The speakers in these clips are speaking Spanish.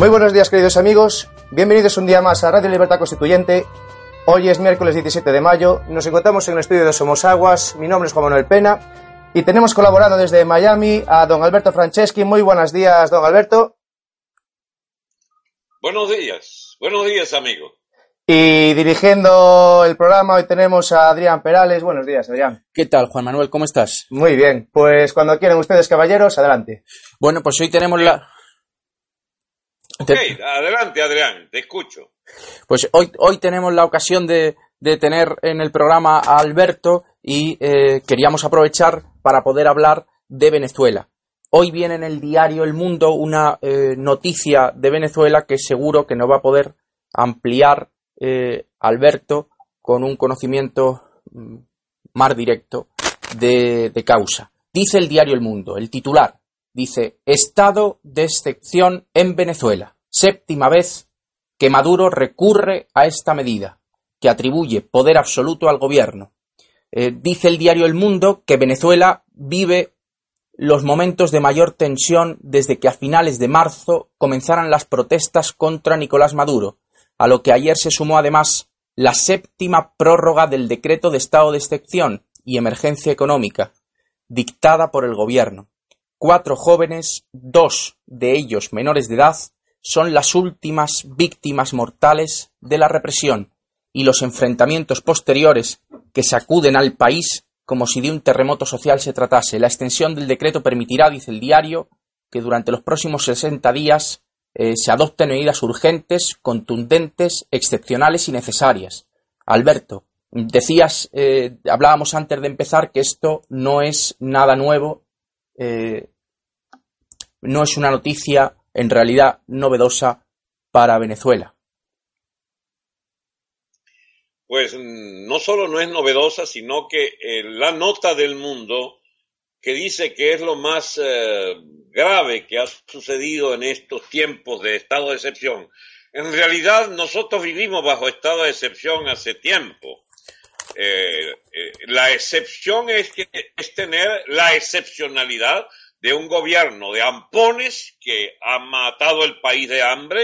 Muy buenos días, queridos amigos. Bienvenidos un día más a Radio Libertad Constituyente. Hoy es miércoles 17 de mayo. Nos encontramos en el estudio de Somos Aguas. Mi nombre es Juan Manuel Pena. Y tenemos colaborando desde Miami a don Alberto Franceschi. Muy buenos días, don Alberto. Buenos días. Buenos días, amigo. Y dirigiendo el programa hoy tenemos a Adrián Perales. Buenos días, Adrián. ¿Qué tal, Juan Manuel? ¿Cómo estás? Muy bien. Pues cuando quieran ustedes, caballeros, adelante. Bueno, pues hoy tenemos la... Ok, adelante, Adrián, te escucho. Pues hoy, hoy tenemos la ocasión de, de tener en el programa a Alberto y eh, queríamos aprovechar para poder hablar de Venezuela. Hoy viene en el diario El Mundo una eh, noticia de Venezuela que seguro que nos va a poder ampliar eh, Alberto con un conocimiento mm, más directo de, de causa. Dice el diario El Mundo, el titular, dice Estado de excepción en Venezuela. Séptima vez que Maduro recurre a esta medida, que atribuye poder absoluto al gobierno. Eh, dice el diario El Mundo que Venezuela vive los momentos de mayor tensión desde que a finales de marzo comenzaran las protestas contra Nicolás Maduro, a lo que ayer se sumó además la séptima prórroga del decreto de estado de excepción y emergencia económica, dictada por el gobierno. Cuatro jóvenes, dos de ellos menores de edad, son las últimas víctimas mortales de la represión y los enfrentamientos posteriores que sacuden al país como si de un terremoto social se tratase. La extensión del decreto permitirá, dice el diario, que durante los próximos 60 días eh, se adopten medidas urgentes, contundentes, excepcionales y necesarias. Alberto, decías, eh, hablábamos antes de empezar que esto no es nada nuevo, eh, no es una noticia en realidad novedosa para Venezuela. Pues no solo no es novedosa, sino que eh, la nota del mundo que dice que es lo más eh, grave que ha sucedido en estos tiempos de estado de excepción. En realidad nosotros vivimos bajo estado de excepción hace tiempo. Eh, la excepción es, que, es tener la excepcionalidad de un gobierno de ampones que ha matado el país de hambre,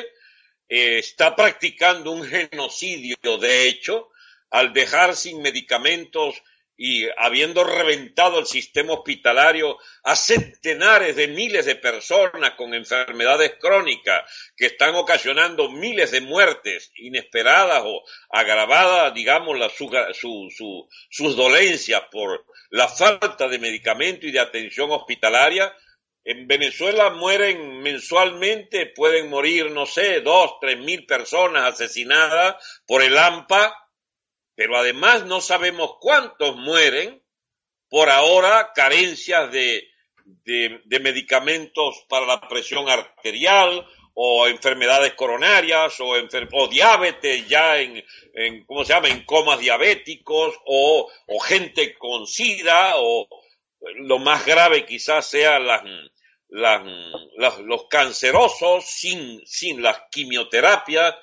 eh, está practicando un genocidio de hecho al dejar sin medicamentos y habiendo reventado el sistema hospitalario a centenares de miles de personas con enfermedades crónicas que están ocasionando miles de muertes inesperadas o agravadas, digamos, la, su, su, su, sus dolencias por la falta de medicamento y de atención hospitalaria. En Venezuela mueren mensualmente, pueden morir, no sé, dos, tres mil personas asesinadas por el AMPA, pero además no sabemos cuántos mueren por ahora carencias de, de, medicamentos para la presión arterial o enfermedades coronarias o, enfer o diabetes ya en, en, ¿cómo se llama?, en comas diabéticos o, o gente con sida o lo más grave quizás sea las, las, las, los cancerosos sin, sin las quimioterapias.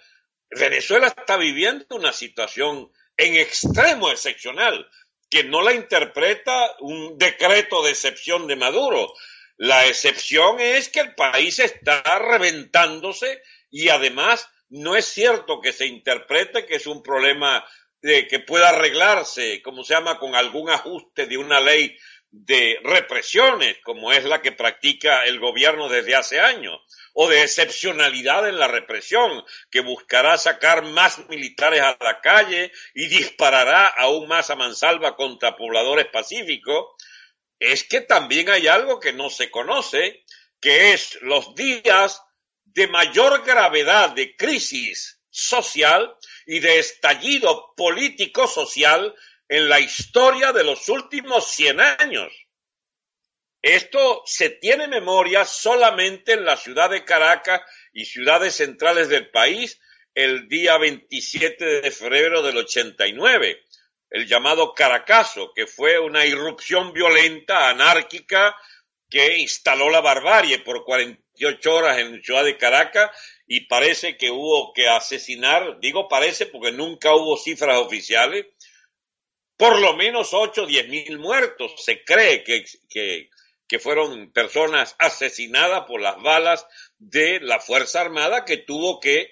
Venezuela está viviendo una situación en extremo excepcional, que no la interpreta un decreto de excepción de Maduro. La excepción es que el país está reventándose y además no es cierto que se interprete que es un problema de, que pueda arreglarse, como se llama, con algún ajuste de una ley de represiones, como es la que practica el gobierno desde hace años o de excepcionalidad en la represión, que buscará sacar más militares a la calle y disparará aún más a mansalva contra pobladores pacíficos, es que también hay algo que no se conoce, que es los días de mayor gravedad de crisis social y de estallido político-social en la historia de los últimos 100 años. Esto se tiene memoria solamente en la ciudad de Caracas y ciudades centrales del país el día 27 de febrero del 89, el llamado Caracazo, que fue una irrupción violenta, anárquica, que instaló la barbarie por 48 horas en la ciudad de Caracas y parece que hubo que asesinar, digo parece porque nunca hubo cifras oficiales, por lo menos 8 o 10 mil muertos. Se cree que, que, fueron personas asesinadas por las balas de la Fuerza Armada que tuvo que,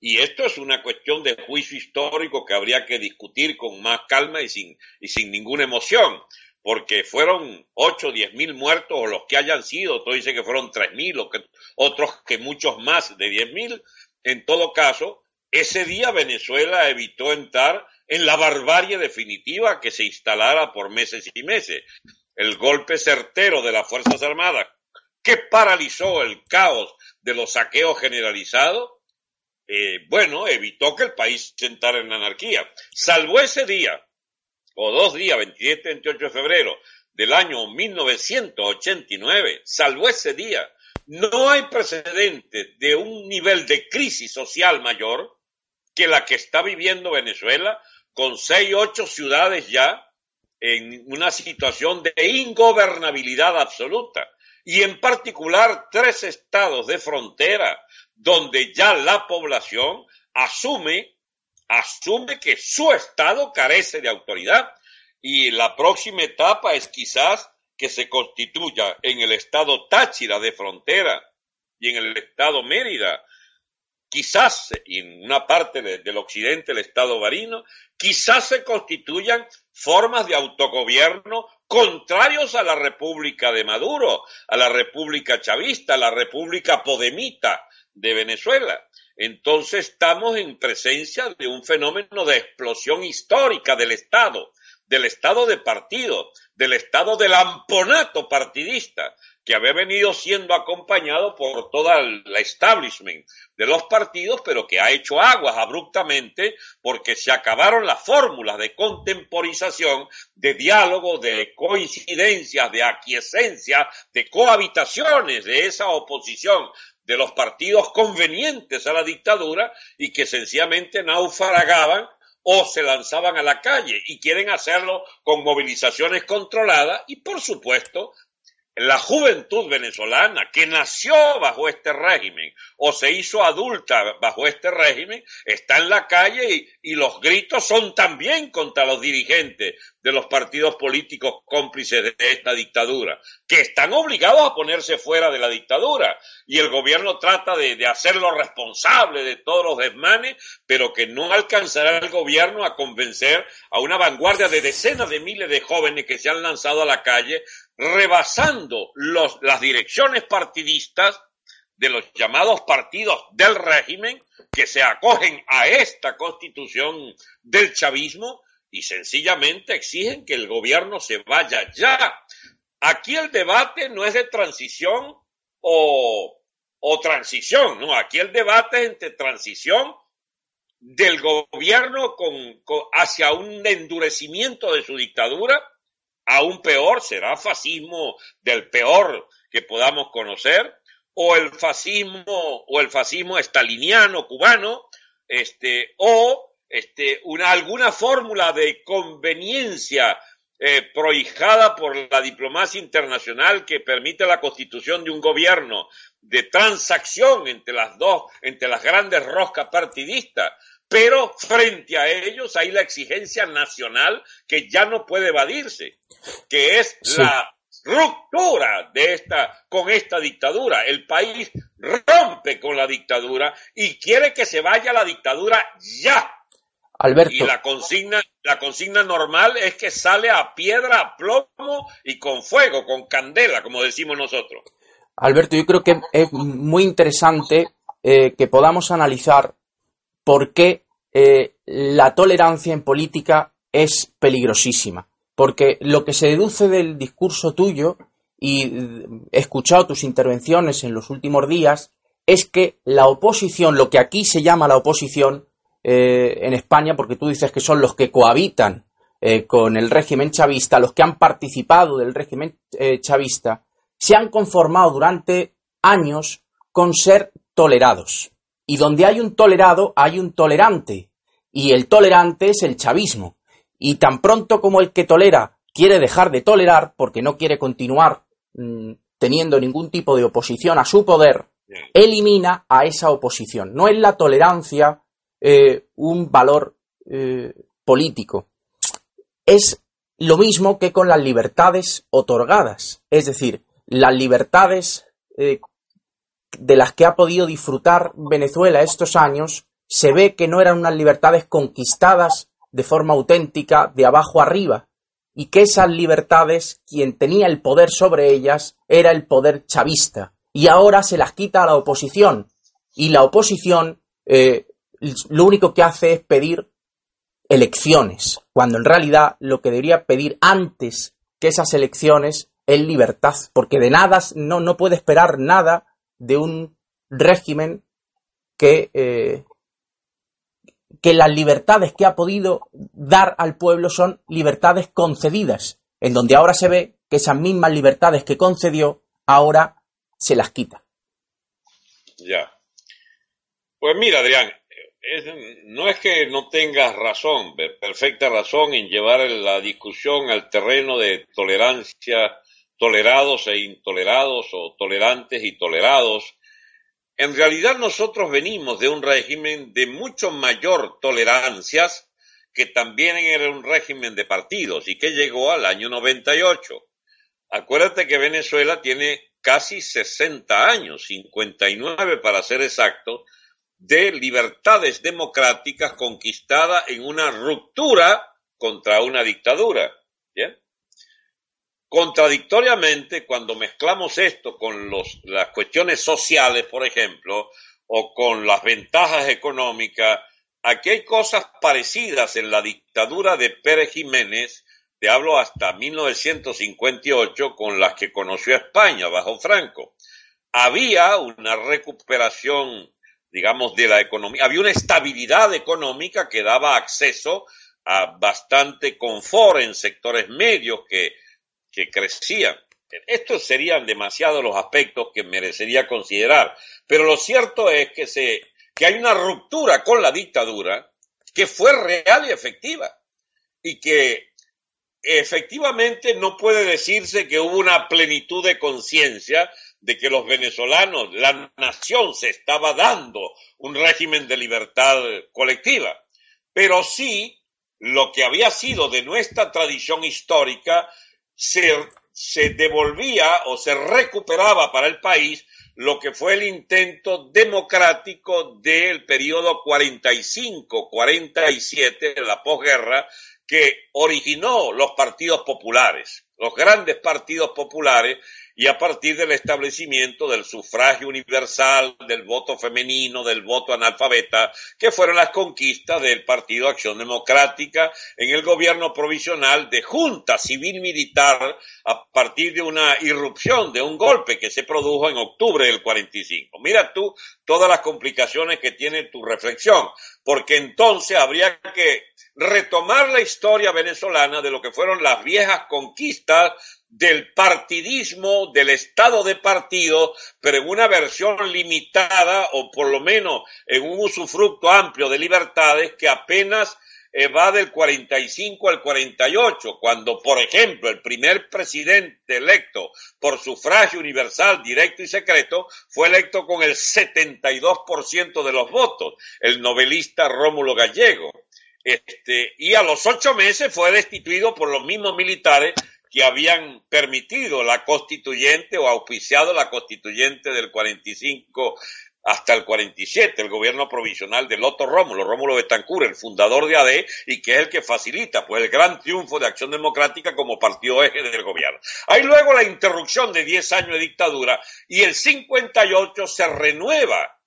y esto es una cuestión de juicio histórico que habría que discutir con más calma y sin, y sin ninguna emoción, porque fueron ocho o diez mil muertos o los que hayan sido, dicen que fueron tres mil, o que, otros que muchos más de diez mil. En todo caso, ese día Venezuela evitó entrar en la barbarie definitiva que se instalara por meses y meses el golpe certero de las Fuerzas Armadas que paralizó el caos de los saqueos generalizados, eh, bueno, evitó que el país entrara en anarquía. Salvo ese día, o dos días, 27 28 de febrero del año 1989, salvo ese día, no hay precedente de un nivel de crisis social mayor que la que está viviendo Venezuela, con seis, ocho ciudades ya en una situación de ingobernabilidad absoluta. Y en particular tres estados de frontera donde ya la población asume asume que su estado carece de autoridad. Y la próxima etapa es quizás que se constituya en el estado Táchira de frontera y en el estado Mérida quizás en una parte del occidente, el Estado barino, quizás se constituyan formas de autogobierno contrarios a la República de Maduro, a la República chavista, a la República podemita de Venezuela. Entonces estamos en presencia de un fenómeno de explosión histórica del Estado, del Estado de partido, del Estado del amponato partidista, que había venido siendo acompañado por toda la establishment de los partidos, pero que ha hecho aguas abruptamente porque se acabaron las fórmulas de contemporización, de diálogo, de coincidencias, de aquiescencia, de cohabitaciones de esa oposición de los partidos convenientes a la dictadura y que sencillamente naufragaban o se lanzaban a la calle y quieren hacerlo con movilizaciones controladas y por supuesto la juventud venezolana que nació bajo este régimen o se hizo adulta bajo este régimen está en la calle y, los gritos son también contra los dirigentes de los partidos políticos cómplices de esta dictadura, que están obligados a ponerse fuera de la dictadura. Y el gobierno trata de, de hacerlo responsable de todos los desmanes, pero que no alcanzará el gobierno a convencer a una vanguardia de decenas de miles de jóvenes que se han lanzado a la calle rebasando las direcciones partidistas de los llamados partidos del régimen que se acogen a esta constitución del chavismo y sencillamente exigen que el gobierno se vaya ya. Aquí el debate no es de transición o, o transición, no, aquí el debate es entre transición del gobierno con, hacia un endurecimiento de su dictadura Aún peor será fascismo del peor que podamos conocer, o el fascismo, o el fascismo estaliniano cubano, este, o este, una, alguna fórmula de conveniencia eh, prohijada por la diplomacia internacional que permite la constitución de un gobierno de transacción entre las dos, entre las grandes roscas partidistas, pero frente a ellos hay la exigencia nacional que ya no puede evadirse, que es la ruptura de esta con esta dictadura. El país rompe con la dictadura y quiere que se vaya la dictadura ya. Alberto. Y la consigna, la consigna normal es que sale a piedra, a plomo y con fuego, con candela, como decimos nosotros. Alberto, yo creo que es muy interesante eh, que podamos analizar por qué eh, la tolerancia en política es peligrosísima. Porque lo que se deduce del discurso tuyo, y he escuchado tus intervenciones en los últimos días, es que la oposición, lo que aquí se llama la oposición, eh, en España, porque tú dices que son los que cohabitan eh, con el régimen chavista, los que han participado del régimen chavista, se han conformado durante años con ser tolerados. Y donde hay un tolerado, hay un tolerante. Y el tolerante es el chavismo. Y tan pronto como el que tolera quiere dejar de tolerar porque no quiere continuar mm, teniendo ningún tipo de oposición a su poder, elimina a esa oposición. No es la tolerancia eh, un valor eh, político. Es lo mismo que con las libertades otorgadas. Es decir, las libertades eh, de las que ha podido disfrutar Venezuela estos años, se ve que no eran unas libertades conquistadas de forma auténtica de abajo arriba, y que esas libertades, quien tenía el poder sobre ellas, era el poder chavista, y ahora se las quita a la oposición, y la oposición eh, lo único que hace es pedir elecciones, cuando en realidad lo que debería pedir antes que esas elecciones es libertad, porque de nada no, no puede esperar nada de un régimen que, eh, que las libertades que ha podido dar al pueblo son libertades concedidas, en donde ahora se ve que esas mismas libertades que concedió ahora se las quita. Ya. Pues mira, Adrián, no es que no tengas razón, perfecta razón en llevar la discusión al terreno de tolerancia tolerados e intolerados o tolerantes y tolerados, en realidad nosotros venimos de un régimen de mucho mayor tolerancias que también era un régimen de partidos y que llegó al año 98. Acuérdate que Venezuela tiene casi 60 años, 59 para ser exacto, de libertades democráticas conquistada en una ruptura contra una dictadura. ¿bien? Contradictoriamente, cuando mezclamos esto con las cuestiones sociales, por ejemplo, o con las ventajas económicas, aquí hay cosas parecidas en la dictadura de Pérez Jiménez, te hablo hasta 1958, con las que conoció España bajo Franco. Había una recuperación, digamos, de la economía, había una estabilidad económica que daba acceso a bastante confort en sectores medios que que crecían. Estos serían demasiados los aspectos que merecería considerar, pero lo cierto es que, se, que hay una ruptura con la dictadura que fue real y efectiva. Y que efectivamente no puede decirse que hubo una plenitud de conciencia de que los venezolanos, la nación se estaba dando un régimen de libertad colectiva, pero sí lo que había sido de nuestra tradición histórica se, devolvía o se recuperaba para el país lo que fue el intento democrático del periodo 45-47 de la posguerra que originó los partidos populares, los grandes partidos populares y a partir del establecimiento del sufragio universal, del voto femenino, del voto analfabeta, que fueron las conquistas del Partido Acción Democrática en el gobierno provisional de junta civil militar a partir de una irrupción, de un golpe que se produjo en octubre del 45. Mira tú todas las complicaciones que tiene tu reflexión, porque entonces habría que retomar la historia venezolana de lo que fueron las viejas conquistas del partidismo, del estado de partido, pero en una versión limitada o por lo menos en un usufructo amplio de libertades que apenas eh, va del 45 al 48, cuando, por ejemplo, el primer presidente electo por sufragio universal, directo y secreto fue electo con el 72% de los votos, el novelista Rómulo Gallego. Este, y a los ocho meses fue destituido por los mismos militares que habían permitido la constituyente o auspiciado la constituyente del 45 hasta el 47, el gobierno provisional de Loto Rómulo, Rómulo Betancur, el fundador de AD, y que es el que facilita pues, el gran triunfo de Acción Democrática como partido eje del gobierno. Hay luego la interrupción de 10 años de dictadura y el 58 se renueva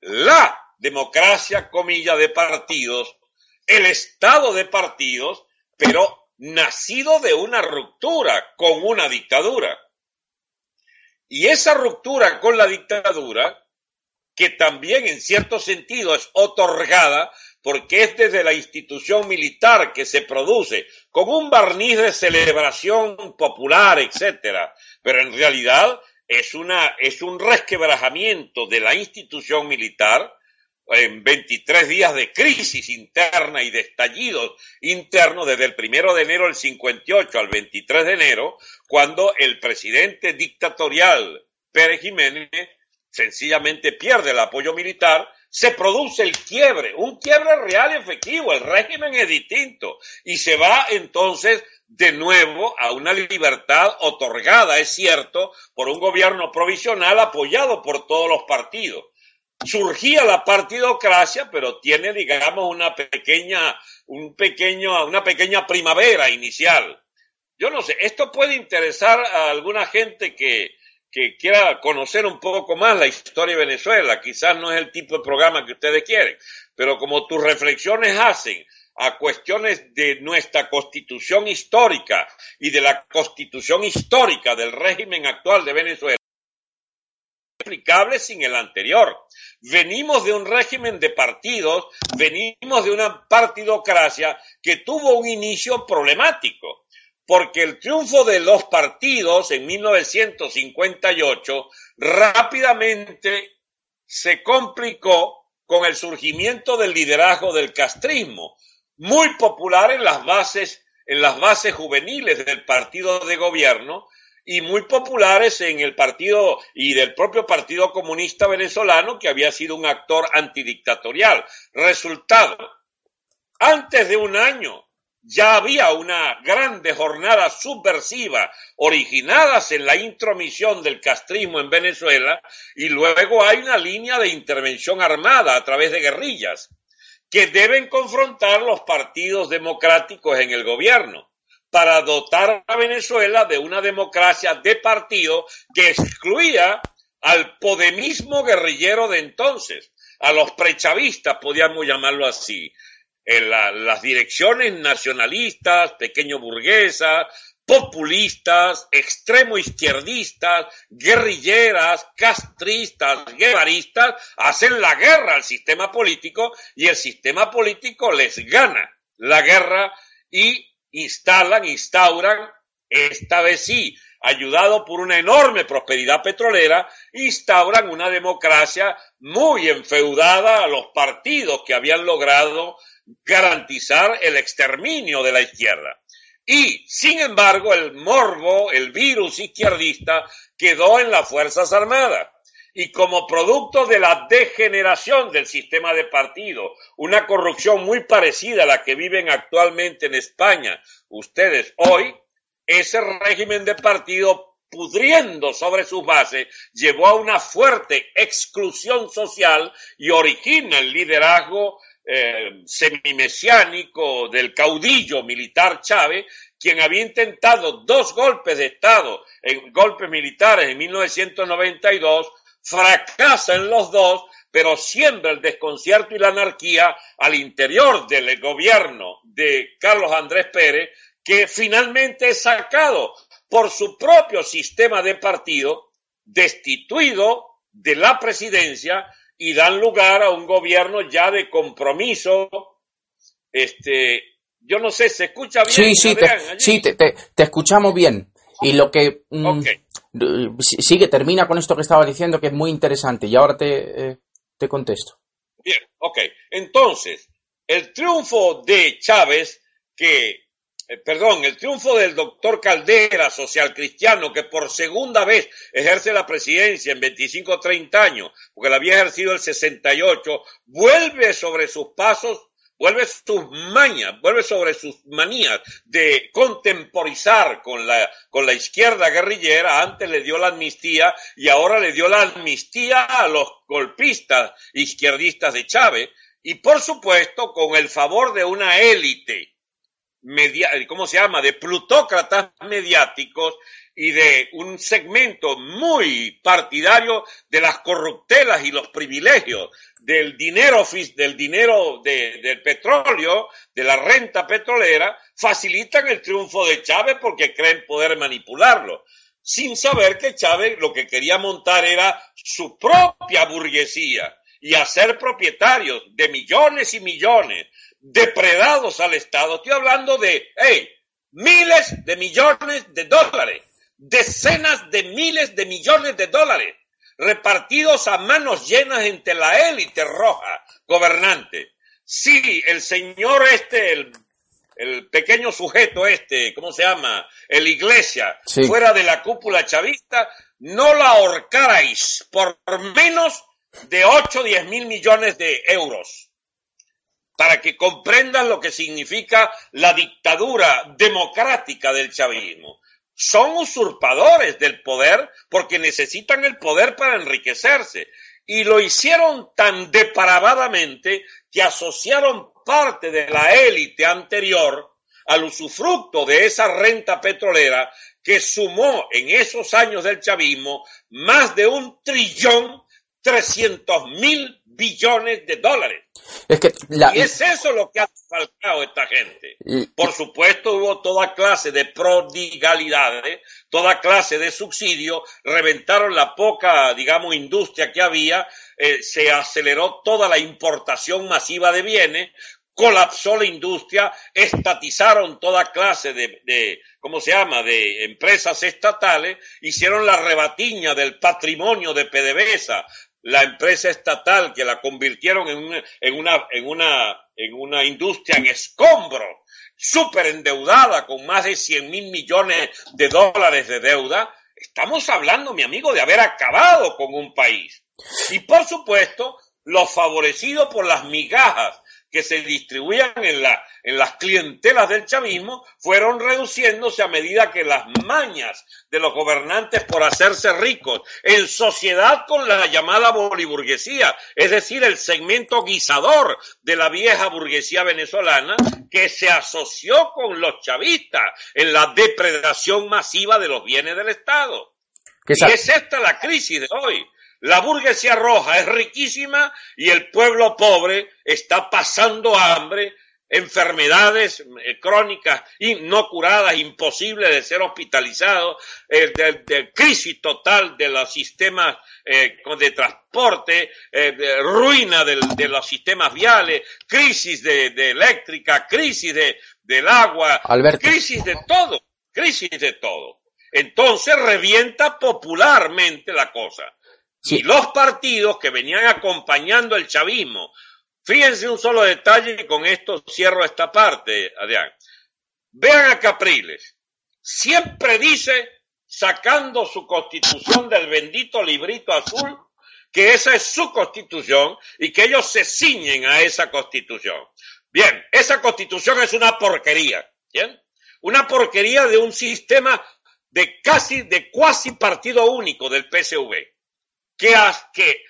la democracia, comilla, de partidos, el estado de partidos, pero nacido de una ruptura con una dictadura. Y esa ruptura con la dictadura que también en cierto sentido es otorgada porque es desde la institución militar que se produce con un barniz de celebración popular, etcétera, pero en realidad es una es un resquebrajamiento de la institución militar en 23 días de crisis interna y de estallidos internos desde el primero de enero del 58 al 23 de enero, cuando el presidente dictatorial Pérez Jiménez sencillamente pierde el apoyo militar, se produce el quiebre, un quiebre real y efectivo, el régimen es distinto y se va entonces de nuevo a una libertad otorgada, es cierto, por un gobierno provisional apoyado por todos los partidos surgía la partidocracia, pero tiene, digamos, una pequeña, un pequeño, una pequeña primavera inicial. Yo no sé, esto puede interesar a alguna gente que, que quiera conocer un poco más la historia de Venezuela. Quizás no es el tipo de programa que ustedes quieren, pero como tus reflexiones hacen a cuestiones de nuestra constitución histórica y de la constitución histórica del régimen actual de Venezuela, explicable sin el anterior. Venimos de un régimen de partidos, venimos de una partidocracia que tuvo un inicio problemático, porque el triunfo de los partidos en 1958 rápidamente se complicó con el surgimiento del liderazgo del castrismo, muy popular en las bases en las bases juveniles del partido de gobierno, y muy populares en el partido y del propio Partido Comunista Venezolano, que había sido un actor antidictatorial. Resultado, antes de un año ya había una grande jornada subversiva originadas en la intromisión del castrismo en Venezuela y luego hay una línea de intervención armada a través de guerrillas que deben confrontar los partidos democráticos en el gobierno para dotar a Venezuela de una democracia de partido que excluía al podemismo guerrillero de entonces, a los prechavistas, podríamos llamarlo así, las direcciones nacionalistas, pequeño burguesas, populistas, extremo izquierdistas, guerrilleras, castristas, guevaristas, hacen la guerra al sistema político y el sistema político les gana la guerra y instalan, instauran, esta vez sí, ayudado por una enorme prosperidad petrolera, instauran una democracia muy enfeudada a los partidos que habían logrado garantizar el exterminio de la izquierda. Y, sin embargo, el morbo, el virus izquierdista, quedó en las Fuerzas Armadas y como producto de la degeneración del sistema de partido, una corrupción muy parecida a la que viven actualmente en España ustedes hoy, ese régimen de partido pudriendo sobre sus bases, llevó a una fuerte exclusión social y origina el liderazgo eh, semimesiánico del caudillo militar Chávez, quien había intentado dos golpes de Estado, en golpes militares en 1992, fracasa en los dos, pero siembra el desconcierto y la anarquía al interior del gobierno de Carlos Andrés Pérez, que finalmente es sacado por su propio sistema de partido, destituido de la presidencia y dan lugar a un gobierno ya de compromiso. Este, yo no sé, ¿se escucha bien? Sí, sí, te, sí te, escuchamos bien. Y lo que... Mm, sigue, termina con esto que estaba diciendo, que es muy interesante, y ahora te, eh, te contesto. Bien, ok. Entonces, el triunfo de Chávez, que, eh, perdón, el triunfo del doctor Caldera, social cristiano, que por segunda vez ejerce la presidencia en 25 o 30 años, porque la había ejercido el 68, vuelve sobre sus pasos vuelve sus mañas, vuelve sobre sus manías de contemporizar con la, con la izquierda guerrillera, antes le dio la amnistía y ahora le dio la amnistía a los golpistas izquierdistas de Chávez y por supuesto con el favor de una élite media, ¿cómo se llama?, de plutócratas mediáticos y de un segmento muy partidario de las corruptelas y los privilegios del dinero, del dinero del petróleo, de la renta petrolera, facilitan el triunfo de Chávez porque creen poder manipularlo. sin saber que Chávez lo que quería montar era su propia burguesía y hacer propietarios de millones y millones depredados al Estado. Estoy hablando de, hey, miles de millones de dólares, decenas de miles de millones de dólares repartidos a manos llenas entre la élite roja gobernante. Sí, el señor este, el, pequeño sujeto este, ¿cómo se llama? El iglesia, fuera de la cúpula chavista, no la ahorcarais por menos de 8 o 10 mil millones de euros. Para que comprendan lo que significa la dictadura democrática del chavismo son usurpadores del poder porque necesitan el poder para enriquecerse. Y lo hicieron tan depravadamente que asociaron parte de la élite anterior al usufructo de esa renta petrolera que sumó en esos años del chavismo más de un trillón trescientos mil billones de dólares. Es que Y es eso lo que ha faltado esta gente. Por supuesto, hubo toda clase de prodigalidades, toda clase de subsidios, reventaron la poca, digamos, industria que había, eh, se aceleró toda la importación masiva de bienes, colapsó la industria, estatizaron toda clase de, de, ¿cómo se llama?, de empresas estatales, hicieron la rebatiña del patrimonio de PDVSA, la empresa estatal que la convirtieron en una, en una, en una, en una industria en escombro, súper endeudada con más de 100 mil millones de dólares de deuda, estamos hablando, mi amigo, de haber acabado con un país. Y por supuesto, los favorecidos por las migajas que se distribuían en, la, en las clientelas del chavismo fueron reduciéndose a medida que las mañas de los gobernantes por hacerse ricos en sociedad con la llamada boliburguesía, es decir, el segmento guisador de la vieja burguesía venezolana que se asoció con los chavistas en la depredación masiva de los bienes del Estado. Y es esta la crisis de hoy. La burguesía roja es riquísima y el pueblo pobre está pasando hambre, enfermedades eh, crónicas y no curadas, imposibles de ser hospitalizados, eh, de, crisis total de los sistemas eh, de transporte, ruina de los sistemas viales, crisis de, eléctrica, crisis del agua, crisis de todo, crisis de todo. Entonces revienta popularmente la cosa. Y los partidos que venían acompañando el chavismo, fíjense un solo detalle y con esto cierro esta parte, Adrián. Vean a Capriles, siempre dice, sacando su constitución del bendito librito azul, que esa es su constitución y que ellos se ciñen a esa constitución. Bien, esa constitución es una porquería, ¿bien? Una porquería de un sistema de casi, de cuasi partido único del PSV que, que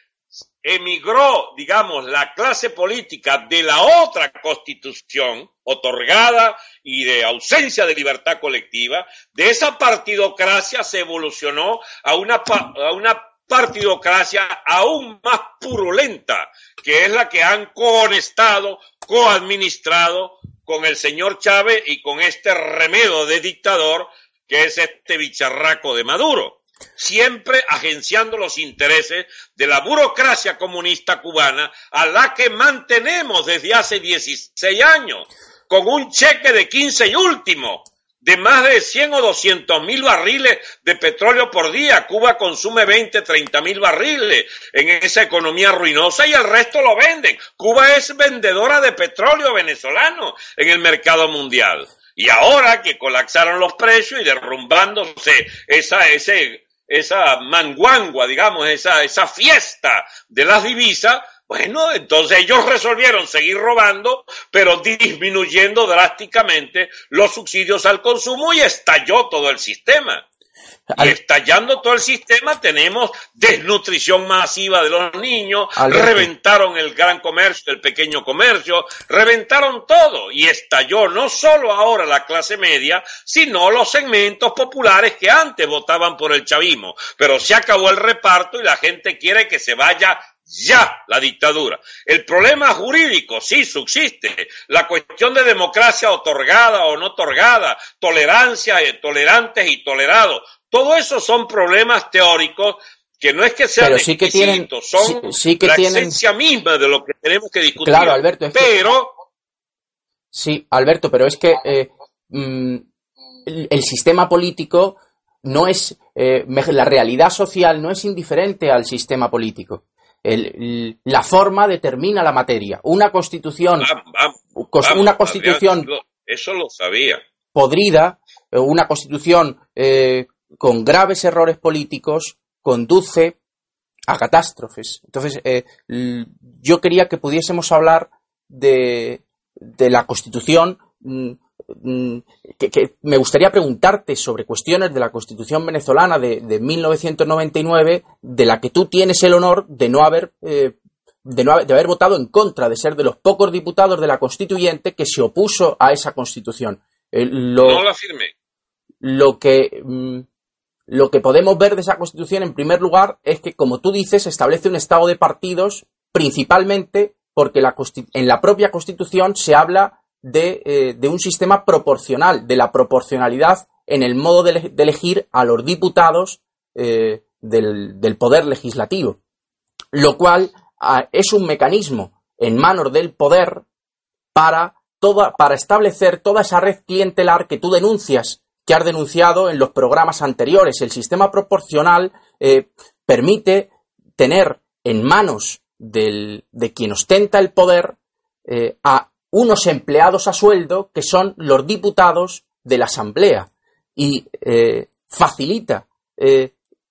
emigró, digamos, la clase política de la otra constitución otorgada y de ausencia de libertad colectiva, de esa partidocracia se evolucionó a una, a una partidocracia aún más purulenta, que es la que han cohonestado, coadministrado con el señor Chávez y con este remedo de dictador que es este bicharraco de Maduro siempre agenciando los intereses de la burocracia comunista cubana a la que mantenemos desde hace 16 años, con un cheque de 15 y último de más de 100 o 200 mil barriles de petróleo por día. Cuba consume 20, 30 mil barriles en esa economía ruinosa y el resto lo venden. Cuba es vendedora de petróleo venezolano en el mercado mundial. Y ahora que colapsaron los precios y derrumbándose esa, ese esa manguangua, digamos, esa, esa fiesta de las divisas, bueno, entonces ellos resolvieron seguir robando, pero disminuyendo drásticamente los subsidios al consumo y estalló todo el sistema. Y estallando todo el sistema, tenemos desnutrición masiva de los niños, reventaron el gran comercio, el pequeño comercio, reventaron todo y estalló no solo ahora la clase media, sino los segmentos populares que antes votaban por el chavismo. Pero se acabó el reparto y la gente quiere que se vaya ya la dictadura. El problema jurídico sí subsiste. La cuestión de democracia otorgada o no otorgada, tolerancia, tolerantes y tolerados, Todo eso son problemas teóricos que no es que sean pero sí que tienen, son sí, que la tienen... esencia misma de lo que tenemos que discutir. Claro, Alberto, es pero... Que... Sí, Alberto, pero es que eh, mm, el, el, sistema político no es... Eh, la realidad social no es indiferente al sistema político. El, la forma determina la materia. Una constitución... Vamos, vamos, una constitución... Eso lo sabía. Podrida, una constitución eh, con graves errores políticos, conduce a catástrofes. Entonces, eh, yo quería que pudiésemos hablar de, de la Constitución, mm, mm, que, que, me gustaría preguntarte sobre cuestiones de la Constitución venezolana de, de 1999, de la que tú tienes el honor de no haber... Eh, de, no haber, de haber votado en contra, de ser de los pocos diputados de la constituyente que se opuso a esa constitución. Eh, lo, no la firmé. Lo que mm, lo que podemos ver de esa constitución, en primer lugar, es que, como tú dices, establece un estado de partidos principalmente porque en la propia constitución se habla de, eh, de, un sistema proporcional, de la proporcionalidad en el modo de, elegir a los diputados eh, del, poder legislativo, lo cual es un mecanismo en manos del poder para, toda, para establecer toda esa red clientelar que tú denuncias que has denunciado en los programas anteriores. El sistema proporcional eh, permite tener en manos de quien ostenta el poder eh, a unos empleados a sueldo que son los diputados de la Asamblea y eh, facilita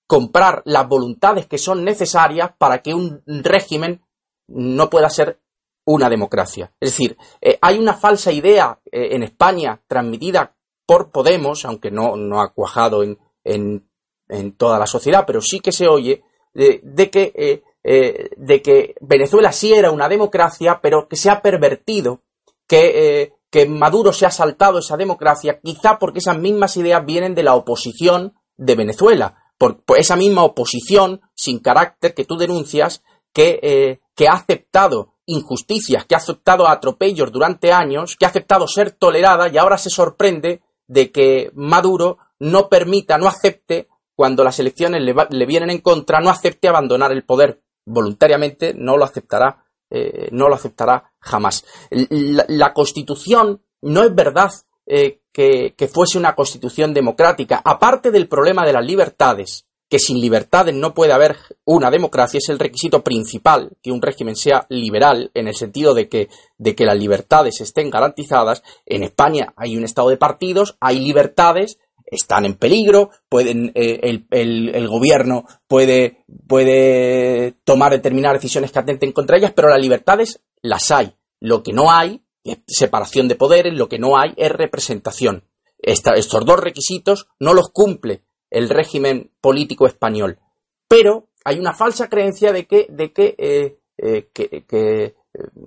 comprar las voluntades que son necesarias para que un régimen no pueda ser una democracia. Es decir, hay una falsa idea en España transmitida por Podemos, aunque no, no ha cuajado en, en, en, toda la sociedad, pero sí que se oye de, de que, eh, eh, de que Venezuela sí era una democracia, pero que se ha pervertido, que, eh, que Maduro se ha saltado esa democracia, quizá porque esas mismas ideas vienen de la oposición de Venezuela, por, por esa misma oposición sin carácter que tú denuncias, que, eh, que ha aceptado injusticias, que ha aceptado atropellos durante años, que ha aceptado ser tolerada y ahora se sorprende de que Maduro no permita, no acepte, cuando las elecciones le, le vienen en contra, no acepte abandonar el poder voluntariamente, no lo aceptará, eh, no lo aceptará jamás. La, la Constitución no es verdad eh, que, que fuese una Constitución democrática, aparte del problema de las libertades, que sin libertades no puede haber una democracia es el requisito principal que un régimen sea liberal en el sentido de que, de que las libertades estén garantizadas. En España hay un estado de partidos, hay libertades, están en peligro, pueden, eh, el, el, gobierno puede, puede tomar determinadas decisiones que atenten contra ellas, pero las libertades las hay. Lo que no hay es separación de poderes, lo que no hay es representación. Estos dos requisitos no los cumple el régimen político español. Pero hay una falsa creencia de que, de que, eh, eh, que, eh,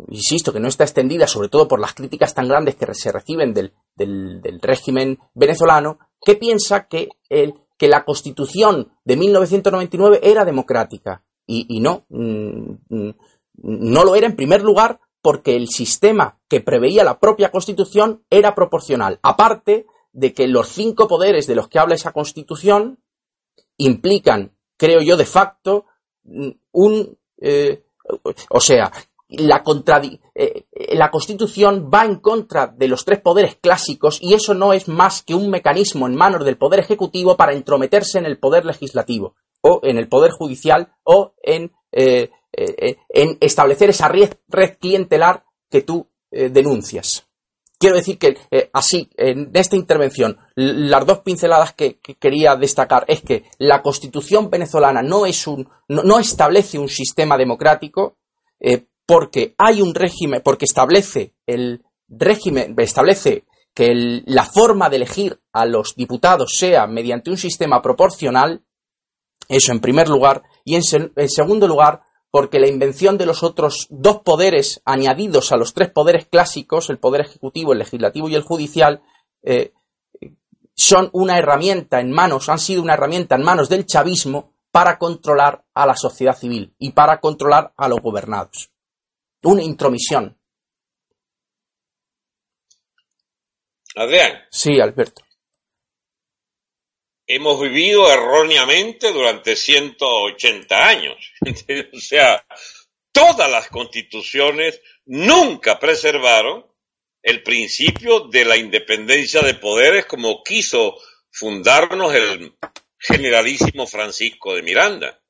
insisto, que no está extendida, sobre todo por las críticas tan grandes que se reciben del, del, régimen venezolano, que piensa que, el, que la constitución de 1999 era democrática. Y, y no, mm, mm, no lo era en primer lugar porque el sistema que preveía la propia constitución era proporcional. Aparte de que los cinco poderes de los que habla esa constitución implican, creo yo, de facto, un, eh, o sea, la, eh, la Constitución va en contra de los tres poderes clásicos y eso no es más que un mecanismo en manos del Poder Ejecutivo para entrometerse en el Poder Legislativo o en el Poder Judicial o en, eh, eh en establecer esa red, red, clientelar que tú eh, denuncias. Quiero decir que eh, así, en esta intervención, las dos pinceladas que, que, quería destacar es que la constitución venezolana no es un, no, establece un sistema democrático, eh, porque hay un régimen, porque establece el régimen, establece que la forma de elegir a los diputados sea mediante un sistema proporcional, eso en primer lugar, y en segundo lugar, porque la invención de los otros dos poderes añadidos a los tres poderes clásicos, el poder ejecutivo, el legislativo y el judicial, eh, son una herramienta en manos, han sido una herramienta en manos del chavismo para controlar a la sociedad civil y para controlar a los gobernados. Una intromisión. Adrián. Sí, Alberto. Hemos vivido erróneamente durante 180 años. o sea, todas las constituciones nunca preservaron el principio de la independencia de poderes como quiso fundarnos el generalísimo Francisco de Miranda.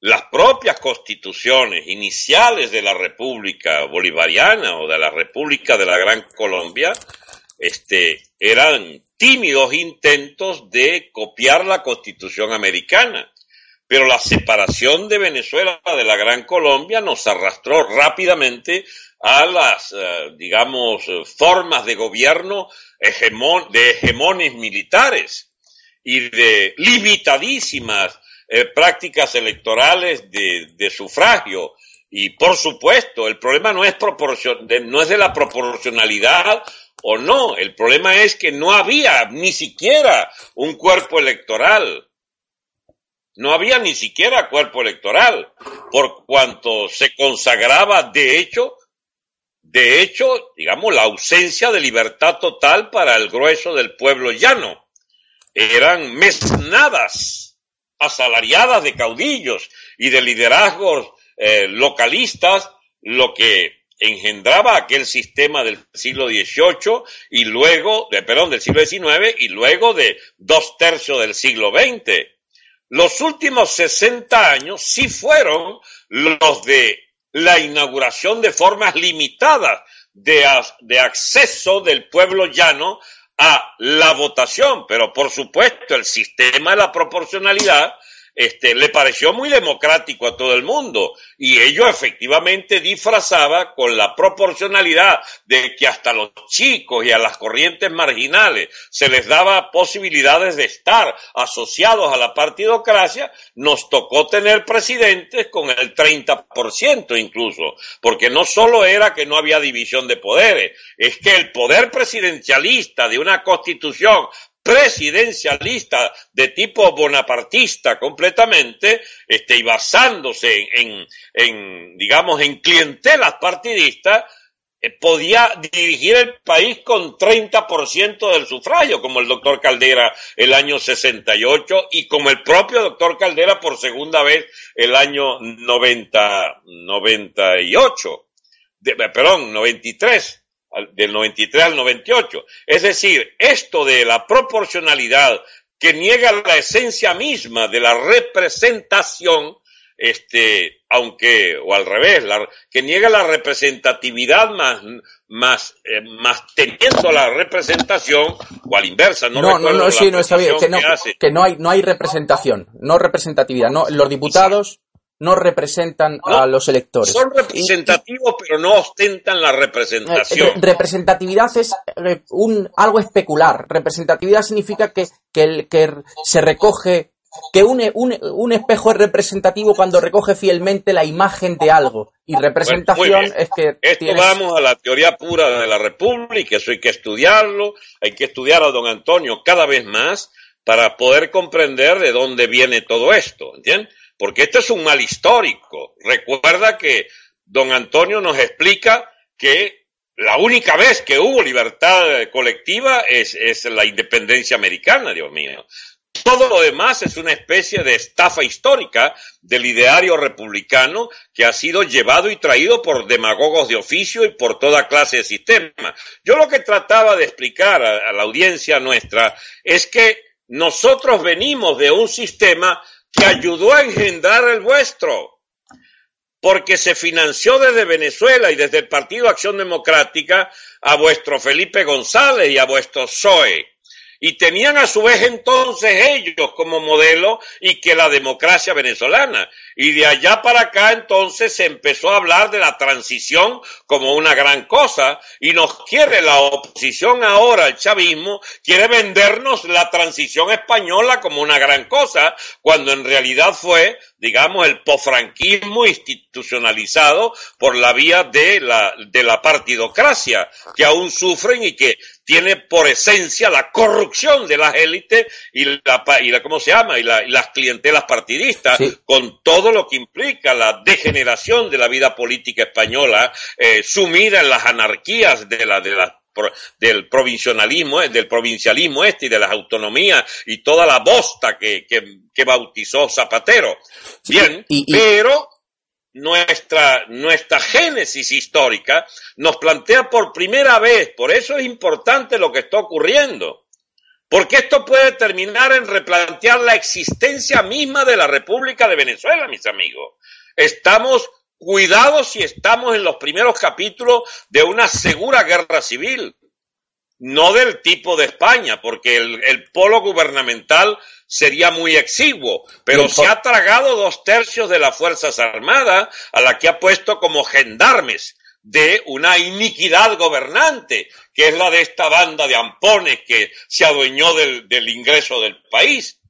Las propias constituciones iniciales de la República Bolivariana o de la República de la Gran Colombia este, eran tímidos intentos de copiar la constitución americana. Pero la separación de Venezuela de la Gran Colombia nos arrastró rápidamente a las, eh, digamos, formas de gobierno de hegemones militares y de limitadísimas eh, prácticas electorales de, sufragio. Y por supuesto, el problema no es, no es de la proporcionalidad o no, el problema es que no había ni siquiera un cuerpo electoral. No había ni siquiera cuerpo electoral, por cuanto se consagraba de hecho, de hecho, digamos, la ausencia de libertad total para el grueso del pueblo llano. Eran mesnadas asalariadas de caudillos y de liderazgos eh, localistas, lo que engendraba aquel sistema del siglo XVIII y luego, de, perdón, del siglo XIX y luego de dos tercios del siglo XX. Los últimos 60 años sí fueron los de la inauguración de formas limitadas de, de acceso del pueblo llano a la votación, pero por supuesto el sistema de la proporcionalidad este, le pareció muy democrático a todo el mundo. Y ello efectivamente disfrazaba con la proporcionalidad de que hasta los chicos y a las corrientes marginales se les daba posibilidades de estar asociados a la partidocracia, nos tocó tener presidentes con el 30% incluso, porque no solo era que no había división de poderes, es que el poder presidencialista de una constitución presidencialista de tipo bonapartista completamente, este, y basándose en, en, digamos, en clientelas partidistas, eh, podía dirigir el país con 30% del sufragio, como el doctor Caldera el año 68 y como el propio doctor Caldera por segunda vez el año 90, 98, de, perdón, 93 del 93 al 98. Es decir, esto de la proporcionalidad que niega la esencia misma de la representación, este, aunque, o al revés, la, que niega la representatividad más, más, eh, más teniendo la representación, o al inversa, no No, no, no, sí, no está bien, que no, que, no hay, no hay representación, no representatividad, no, los diputados no representan a los electores. Son representativos, pero no ostentan la representación. Eh, representatividad es eh, un, algo especular. Representatividad significa que, que, que se recoge, que un, un, espejo es representativo cuando recoge fielmente la imagen de algo. Y representación es que. Esto vamos a la teoría pura de la República, eso hay que estudiarlo, hay que estudiar a don Antonio cada vez más para poder comprender de dónde viene todo esto, ¿entiendes? Porque este es un mal histórico. Recuerda que don Antonio nos explica que la única vez que hubo libertad colectiva es, es la independencia americana, Dios mío. Todo lo demás es una especie de estafa histórica del ideario republicano que ha sido llevado y traído por demagogos de oficio y por toda clase de sistemas. Yo lo que trataba de explicar a la audiencia nuestra es que nosotros venimos de un sistema que ayudó a engendrar el vuestro, porque se financió desde Venezuela y desde el Partido Acción Democrática a vuestro Felipe González y a vuestro PSOE y tenían a su vez entonces ellos como modelo y que la democracia venezolana. Y de allá para acá entonces se empezó a hablar de la transición como una gran cosa y nos quiere la oposición ahora, el chavismo, quiere vendernos la transición española como una gran cosa, cuando en realidad fue digamos, el pofranquismo institucionalizado por la vía de la, de la partidocracia, que aún sufren y que tiene por esencia la corrupción de las élites y la, y la ¿cómo se llama? Y, las clientelas partidistas, con todo lo que implica la degeneración de la vida política española, eh, sumida en las anarquías de la, de la del provincialismo, eh, del provincialismo este y de las autonomías y toda la bosta que, que, bautizó Zapatero. Bien, pero nuestra, nuestra génesis histórica nos plantea por primera vez, por eso es importante lo que está ocurriendo, porque esto puede terminar en replantear la existencia misma de la República de Venezuela, mis amigos. Estamos cuidados si estamos en los primeros capítulos de una segura guerra civil, no del tipo de España, porque el, el polo gubernamental sería muy exiguo, pero se ha tragado dos tercios de las Fuerzas Armadas, a la que ha puesto como gendarmes de una iniquidad gobernante, que es la de esta banda de ampones que se adueñó del, del ingreso del país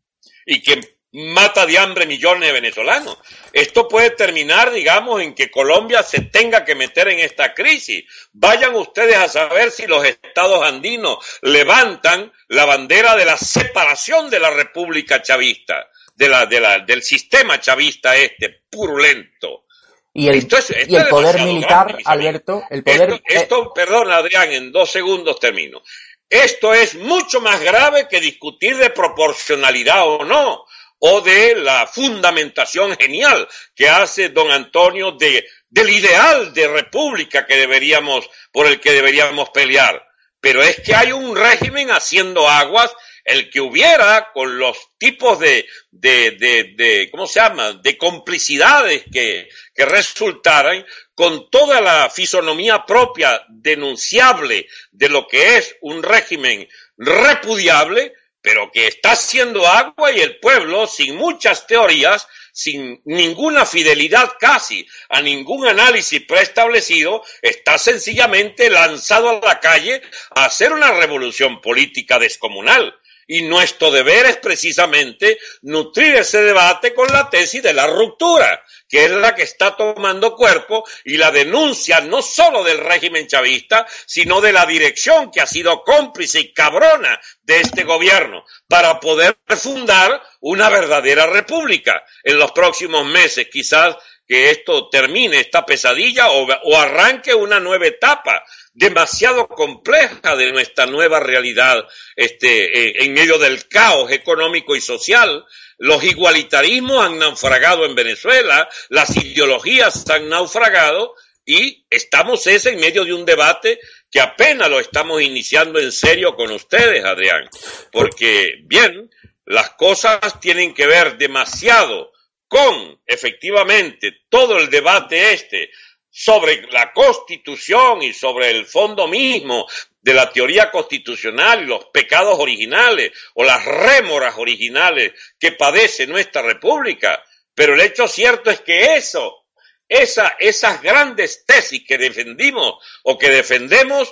y que mata de hambre millones de venezolanos. Esto puede terminar, digamos, en que Colombia se tenga que meter en esta crisis. Vayan ustedes a saber si los estados andinos levantan la bandera de la separación de la República Chavista, de la, de la, del sistema chavista este, purulento. Y el, y el poder militar, Alberto, el poder... Esto, esto, perdón, Adrián, en dos segundos termino. Esto es mucho más grave que discutir de proporcionalidad o no o de la fundamentación genial que hace don Antonio de, del ideal de república que deberíamos, por el que deberíamos pelear. Pero es que hay un régimen haciendo aguas, el que hubiera con los tipos de, de, de, de ¿cómo se llama?, de complicidades que, que resultaran, con toda la fisonomía propia denunciable de lo que es un régimen repudiable, pero que está haciendo agua y el pueblo, sin muchas teorías, sin ninguna fidelidad casi a ningún análisis preestablecido, está sencillamente lanzado a la calle a hacer una revolución política descomunal. Y nuestro deber es precisamente nutrir ese debate con la tesis de la ruptura, que es la que está tomando cuerpo y la denuncia no solo del régimen chavista, sino de la dirección que ha sido cómplice y cabrona de este gobierno para poder fundar una verdadera república. En los próximos meses, quizás que esto termine esta pesadilla o, o arranque una nueva etapa demasiado compleja de nuestra nueva realidad este, eh, en medio del caos económico y social. Los igualitarismos han naufragado en Venezuela, las ideologías han naufragado y estamos ese en medio de un debate que apenas lo estamos iniciando en serio con ustedes, Adrián, porque bien, las cosas tienen que ver demasiado con efectivamente todo el debate este sobre la constitución y sobre el fondo mismo de la teoría constitucional y los pecados originales o las rémoras originales que padece nuestra república. Pero el hecho cierto es que eso, esa, esas grandes tesis que defendimos o que defendemos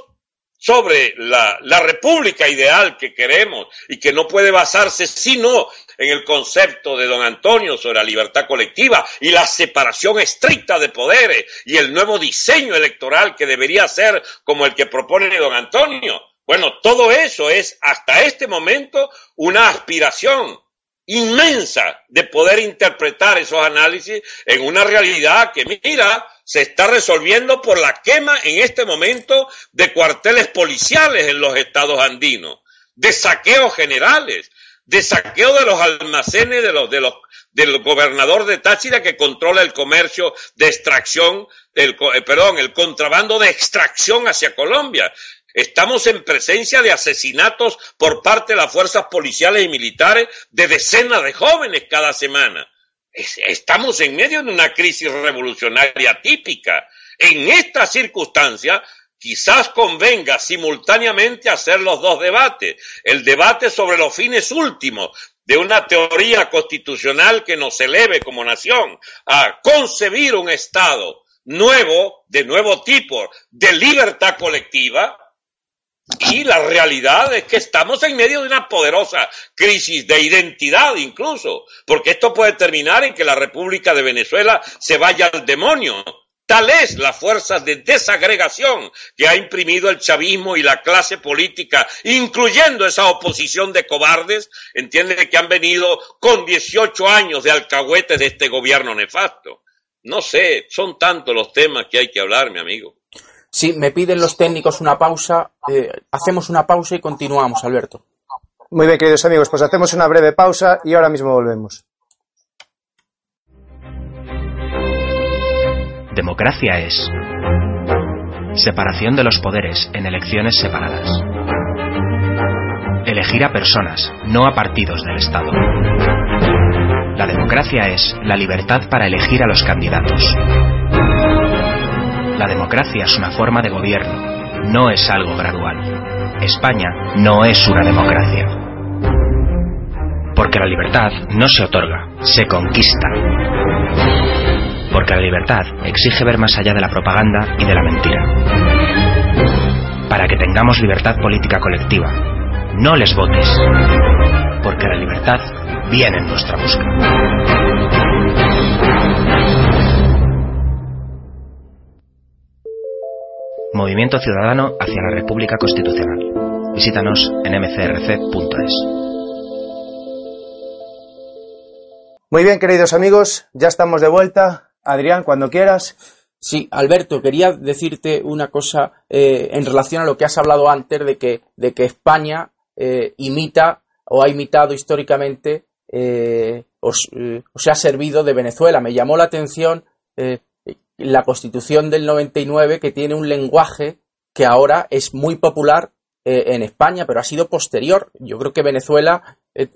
sobre la, la república ideal que queremos y que no puede basarse sino en el concepto de don Antonio sobre la libertad colectiva y la separación estricta de poderes y el nuevo diseño electoral que debería ser como el que propone don Antonio. Bueno, todo eso es hasta este momento una aspiración inmensa de poder interpretar esos análisis en una realidad que, mira, se está resolviendo por la quema en este momento de cuarteles policiales en los estados andinos, de saqueos generales, de saqueo de los almacenes de los, de los, del gobernador de Táchira que controla el comercio de extracción, el, eh, perdón, el contrabando de extracción hacia Colombia. Estamos en presencia de asesinatos por parte de las fuerzas policiales y militares de decenas de jóvenes cada semana. Estamos en medio de una crisis revolucionaria típica. En esta circunstancia, quizás convenga simultáneamente hacer los dos debates. El debate sobre los fines últimos de una teoría constitucional que nos eleve como nación a concebir un Estado nuevo, de nuevo tipo, de libertad colectiva, y la realidad es que estamos en medio de una poderosa crisis de identidad incluso, porque esto puede terminar en que la República de Venezuela se vaya al demonio Tal es la fuerza de desagregación que ha imprimido el chavismo y la clase política, incluyendo esa oposición de cobardes, entiende que han venido con 18 años de alcahuete de este gobierno nefasto. No sé, son tantos los temas que hay que hablar, mi amigo. Sí, me piden los técnicos una pausa. Eh, hacemos una pausa y continuamos, Alberto. Muy bien, queridos amigos, pues hacemos una breve pausa y ahora mismo volvemos. Democracia es separación de los poderes en elecciones separadas. Elegir a personas, no a partidos del Estado. La democracia es la libertad para elegir a los candidatos. La democracia es una forma de gobierno, no es algo gradual. España no es una democracia. Porque la libertad no se otorga, se conquista. Porque la libertad exige ver más allá de la propaganda y de la mentira. Para que tengamos libertad política colectiva, no les votes. Porque la libertad viene en nuestra busca. Movimiento Ciudadano hacia la República Constitucional. Visítanos en mcrc.es. Muy bien, queridos amigos, ya estamos de vuelta. Adrián, cuando quieras. Sí, Alberto, quería decirte una cosa eh, en relación a lo que has hablado antes de que, de que España eh, imita o ha imitado históricamente eh, o, o, se ha servido de Venezuela. Me llamó la atención la Constitución del 99 que tiene un lenguaje que ahora es muy popular eh, en España, pero ha sido posterior. Yo creo que Venezuela eh,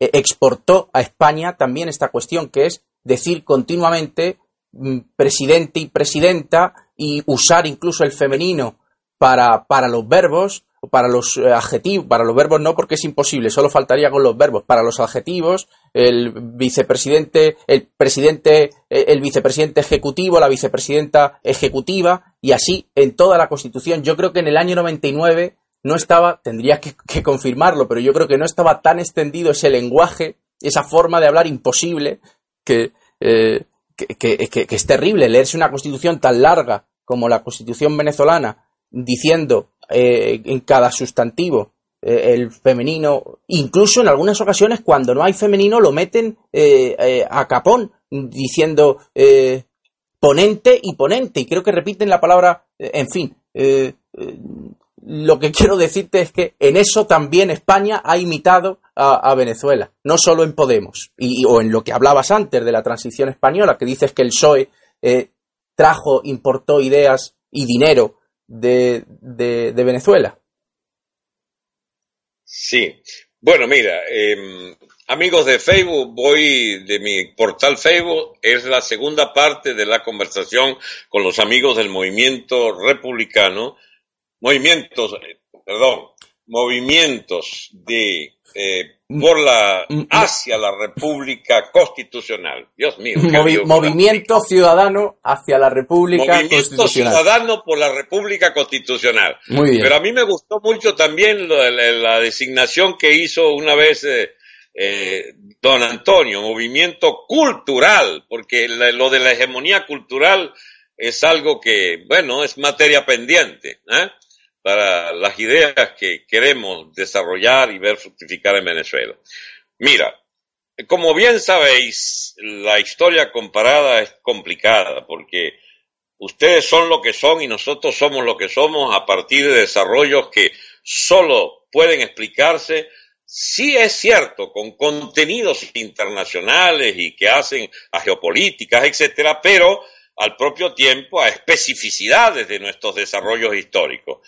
eh, exportó a España también esta cuestión, que es decir continuamente presidente y presidenta y usar incluso el femenino para, para los verbos para los eh, adjetivos, para los verbos no porque es imposible, solo faltaría con los verbos, para los adjetivos, el vicepresidente, el presidente, eh, el vicepresidente ejecutivo, la vicepresidenta ejecutiva y así en toda la Constitución. Yo creo que en el año 99 no estaba, tendría que, confirmarlo, pero yo creo que no estaba tan extendido ese lenguaje, esa forma de hablar imposible que, eh, que es terrible leerse una Constitución tan larga como la Constitución venezolana diciendo eh, en cada sustantivo eh, el femenino, incluso en algunas ocasiones cuando no hay femenino lo meten eh, a capón diciendo ponente y ponente y creo que repiten la palabra, en fin. Lo que quiero decirte es que en eso también España ha imitado a, Venezuela, no solo en Podemos, y, o en lo que hablabas antes de la transición española, que dices que el PSOE trajo, importó ideas y dinero de, de, Venezuela. Sí. Bueno, mira, em, amigos de Facebook, voy de mi portal Facebook, es la segunda parte de la conversación con los amigos del movimiento republicano, movimientos, eh, perdón, movimientos de eh, por la hacia la República Constitucional. Dios mío. movimiento ciudadano hacia la República movimiento ciudadano por la República Constitucional. Muy bien. Pero a mí me gustó mucho también la, designación que hizo una vez eh, eh, don Antonio, movimiento cultural, porque lo de la hegemonía cultural es algo que, bueno, es materia pendiente. ¿eh? Para las ideas que queremos desarrollar y ver fructificar en Venezuela. Mira, como bien sabéis, la historia comparada es complicada porque ustedes son lo que son y nosotros somos lo que somos a partir de desarrollos que solo pueden explicarse Sí es cierto, con contenidos internacionales y que hacen a geopolíticas, etcétera, pero al propio tiempo a especificidades de nuestros desarrollos históricos.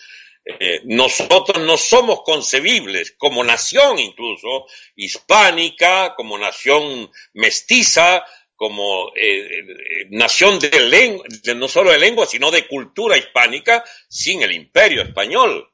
Eh, nosotros no somos concebibles como nación incluso hispánica, como nación mestiza, como eh, eh, nación de, lengua, no solo de lengua, sino de cultura hispánica, sin el imperio español.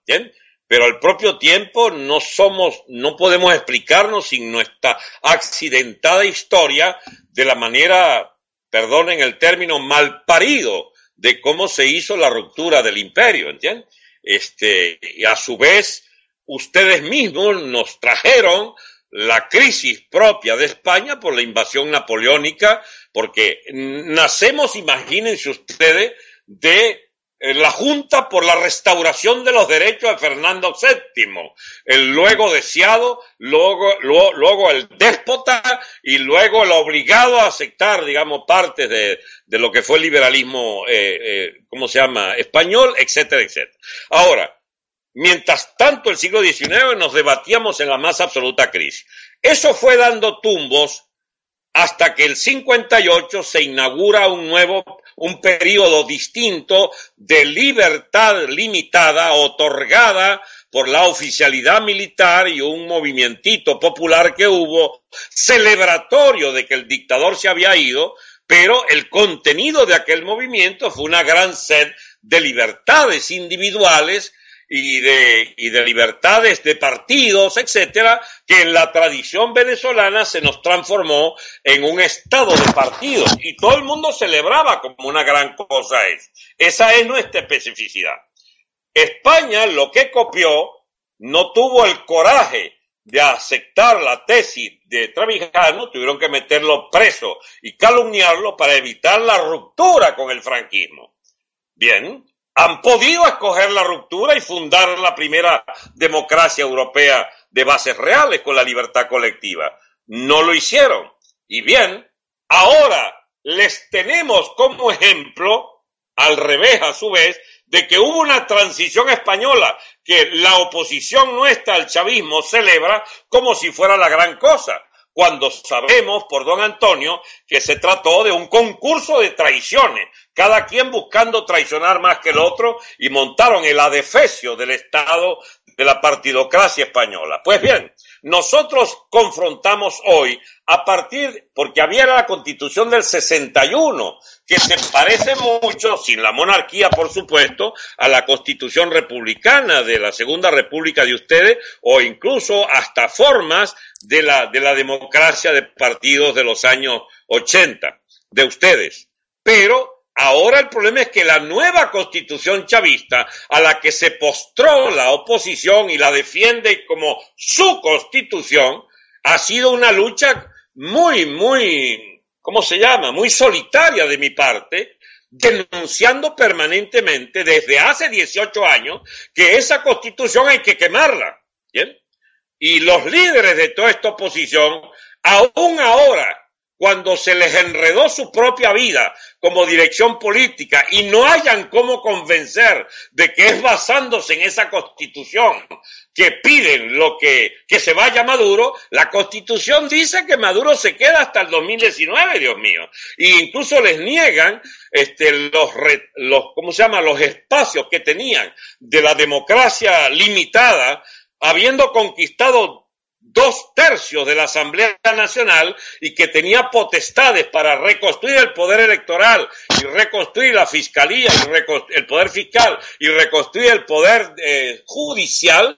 Pero al propio tiempo no somos, no podemos explicarnos sin nuestra accidentada historia de la manera, perdonen el término, mal parido de cómo se hizo la ruptura del imperio, ¿entiendes? Este, y a su vez, ustedes mismos nos trajeron la crisis propia de España por la invasión napoleónica, porque nacemos, imagínense ustedes, de la Junta por la restauración de los derechos de Fernando VII, el luego deseado, luego, luego, el déspota y luego el obligado a aceptar, digamos, partes de, de lo que fue el liberalismo, eh, eh, ¿cómo se llama?, español, etcétera, etcétera. Ahora, mientras tanto el siglo XIX nos debatíamos en la más absoluta crisis. Eso fue dando tumbos hasta que el 58 se inaugura un nuevo un periodo distinto de libertad limitada otorgada por la oficialidad militar y un movimientito popular que hubo celebratorio de que el dictador se había ido, pero el contenido de aquel movimiento fue una gran sed de libertades individuales y de, y de libertades de partidos, etcétera, que en la tradición venezolana se nos transformó en un estado de partidos y todo el mundo celebraba como una gran cosa es. Esa es nuestra especificidad. España lo que copió no tuvo el coraje de aceptar la tesis de Trevijano, tuvieron que meterlo preso y calumniarlo para evitar la ruptura con el franquismo. Bien, han podido escoger la ruptura y fundar la primera democracia europea de bases reales con la libertad colectiva. No lo hicieron. Y bien, ahora les tenemos como ejemplo, al revés a su vez, de que hubo una transición española que la oposición nuestra al chavismo celebra como si fuera la gran cosa cuando sabemos por don Antonio que se trató de un concurso de traiciones, cada quien buscando traicionar más que el otro y montaron el adefesio del Estado de la partidocracia española. Pues bien, nosotros confrontamos hoy a partir, porque había la constitución del 61, que se parece mucho, sin la monarquía por supuesto, a la constitución republicana de la Segunda República de ustedes, o incluso hasta formas de la, de la democracia de partidos de los años 80 de ustedes. Pero Ahora el problema es que la nueva constitución chavista, a la que se postró la oposición y la defiende como su constitución, ha sido una lucha muy, muy, ¿cómo se llama? Muy solitaria de mi parte, denunciando permanentemente desde hace 18 años que esa constitución hay que quemarla. ¿bien? Y los líderes de toda esta oposición, aún ahora, cuando se les enredó su propia vida como dirección política y no hayan cómo convencer de que es basándose en esa constitución que piden lo que, que se vaya Maduro, la constitución dice que Maduro se queda hasta el 2019, Dios mío. E incluso les niegan este, los, los, ¿cómo se llama? Los espacios que tenían de la democracia limitada, habiendo conquistado dos tercios de la Asamblea Nacional y que tenía potestades para reconstruir el poder electoral y reconstruir la fiscalía y el poder fiscal y reconstruir el poder eh, judicial,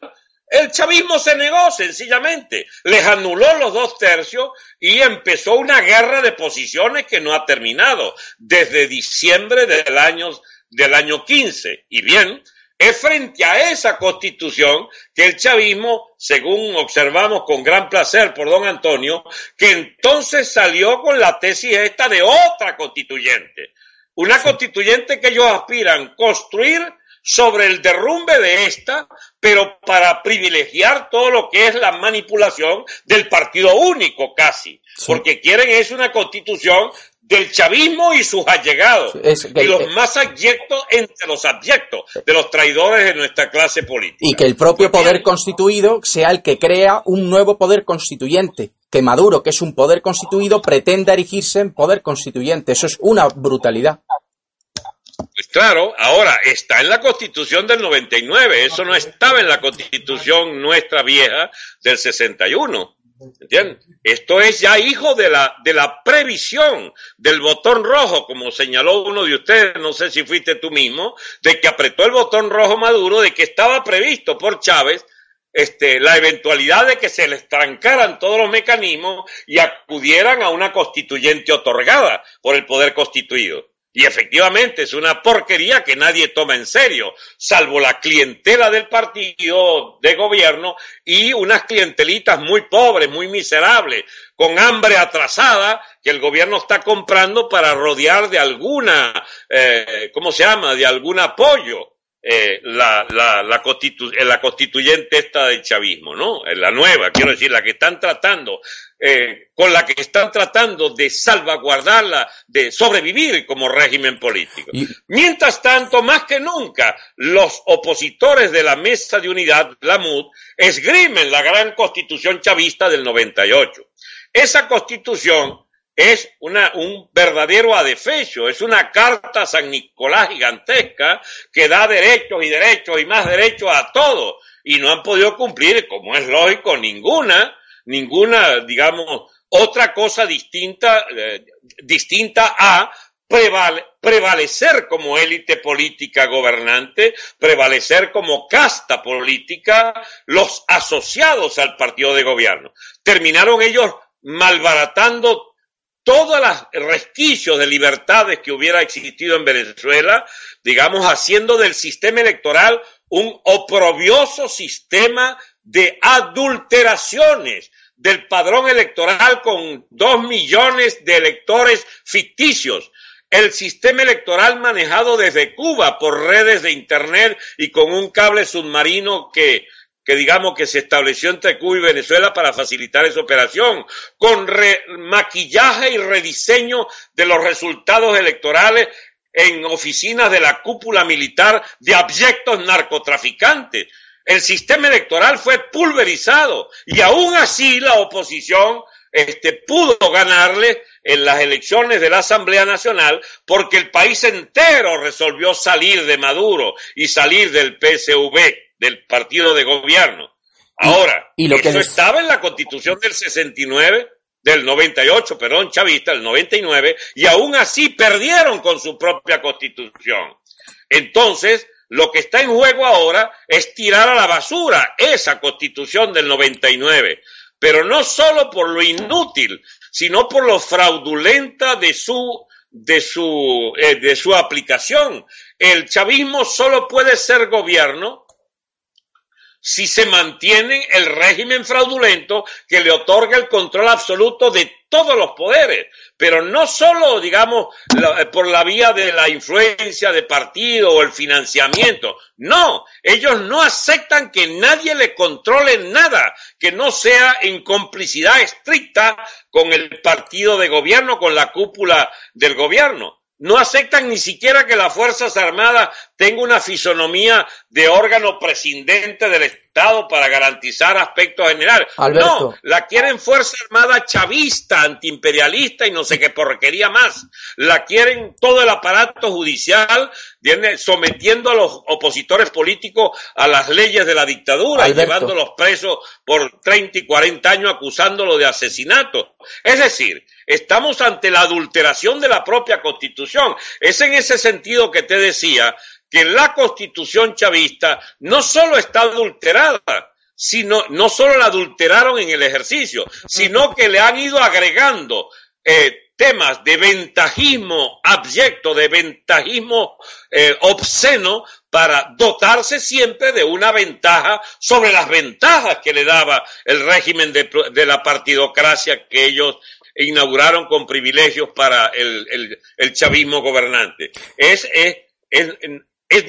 el chavismo se negó sencillamente, les anuló los dos tercios y empezó una guerra de posiciones que no ha terminado desde diciembre del año, del año 15. Y bien, es frente a esa constitución que el chavismo, según observamos con gran placer por don Antonio, que entonces salió con la tesis esta de otra constituyente. Una constituyente que ellos aspiran construir sobre el derrumbe de esta, pero para privilegiar todo lo que es la manipulación del partido único casi, porque quieren es una constitución del chavismo y sus allegados, y los más abyectos entre los abyectos, de los traidores de nuestra clase política. Y que el propio poder constituido sea el que crea un nuevo poder constituyente. Que Maduro, que es un poder constituido, pretenda erigirse en poder constituyente. Eso es una brutalidad. Pues claro, ahora está en la constitución del 99, eso no estaba en la constitución nuestra vieja del 61. ¿Entienden? Esto es ya hijo de la, de la previsión del botón rojo, como señaló uno de ustedes, no sé si fuiste tú mismo, de que apretó el botón rojo Maduro, de que estaba previsto por Chávez este, la eventualidad de que se les trancaran todos los mecanismos y acudieran a una constituyente otorgada por el poder constituido. Y efectivamente es una porquería que nadie toma en serio, salvo la clientela del partido de gobierno y unas clientelitas muy pobres, muy miserables, con hambre atrasada que el gobierno está comprando para rodear de alguna, eh, ¿cómo se llama?, de algún apoyo. Eh, la, la, la, eh, la, constituyente esta del chavismo, ¿no? La nueva, quiero decir, la que están tratando eh, con la que están tratando de salvaguardarla, de sobrevivir como régimen político. Mientras tanto, más que nunca, los opositores de la Mesa de Unidad, la MUD, esgrimen la gran constitución chavista del 98. Esa constitución es un verdadero adefecho, es una carta San Nicolás gigantesca que da derechos y derechos y más derechos a todos y no han podido cumplir, como es lógico, ninguna ninguna, digamos, otra cosa distinta, eh, distinta a prevalecer como élite política gobernante, prevalecer como casta política los asociados al partido de gobierno. Terminaron ellos malbaratando todos los resquicios de libertades que hubiera existido en Venezuela, digamos, haciendo del sistema electoral un oprobioso sistema de adulteraciones del padrón electoral con dos millones de electores ficticios. El sistema electoral manejado desde Cuba por redes de Internet y con un cable submarino que, que digamos que se estableció entre Cuba y Venezuela para facilitar esa operación, con maquillaje y rediseño de los resultados electorales en oficinas de la cúpula militar de abyectos narcotraficantes. El sistema electoral fue pulverizado y aún así la oposición este, pudo ganarle en las elecciones de la Asamblea Nacional porque el país entero resolvió salir de Maduro y salir del PSV, del partido de gobierno. Ahora, y, lo eso que estaba en la constitución del 69, del 98, perdón, chavista, del 99, y aún así perdieron con su propia constitución. Entonces, lo que está en juego ahora es tirar a la basura esa constitución del 99, pero no solo por lo inútil, sino por lo fraudulenta de su de su eh, de su aplicación. El chavismo solo puede ser gobierno si se mantiene el régimen fraudulento que le otorga el control absoluto de todos los poderes, pero no solo, digamos, eh, por la vía de la influencia de partido o el financiamiento, no, ellos no aceptan que nadie le controle nada, que no sea en complicidad estricta con el partido de gobierno, con la cúpula del gobierno no aceptan ni siquiera que las Fuerzas Armadas tengan una fisonomía de órgano presidente del Estado para garantizar aspectos generales. No, la quieren Fuerza Armada chavista, antiimperialista y no sé qué porquería más. La quieren todo el aparato judicial sometiendo a los opositores políticos a las leyes de la dictadura y llevándolos presos por 30 y 40 años acusándolos de asesinato. Es decir, estamos ante la adulteración de la propia constitución. Es en ese sentido que te decía que la constitución chavista no solo está adulterada, sino no solo la adulteraron en el ejercicio, sino que le han ido agregando eh, temas de ventajismo abyecto, de ventajismo eh, obsceno, para dotarse siempre de una ventaja sobre las ventajas que le daba el régimen de, la partidocracia que ellos inauguraron con privilegios para el, chavismo gobernante. Es,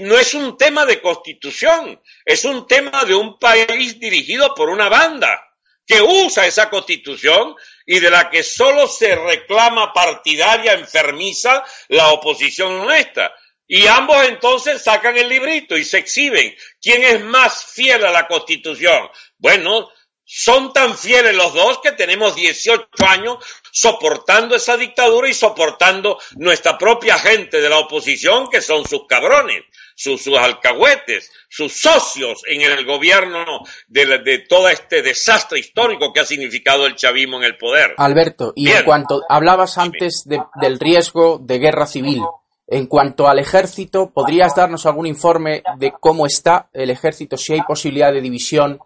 no es un tema de constitución, es un tema de un país dirigido por una banda que usa esa constitución y de la que solo se reclama partidaria enfermiza la oposición nuestra. Y ambos entonces sacan el librito y se exhiben. ¿Quién es más fiel a la constitución? Bueno, son tan fieles los dos que tenemos 18 años soportando esa dictadura y soportando nuestra propia gente de la oposición, que son sus cabrones, sus, alcahuetes, sus socios en el gobierno de, todo este desastre histórico que ha significado el chavismo en el poder. Alberto, y en cuanto hablabas antes del riesgo de guerra civil, en cuanto al ejército, ¿podrías darnos algún informe de cómo está el ejército, si hay posibilidad de división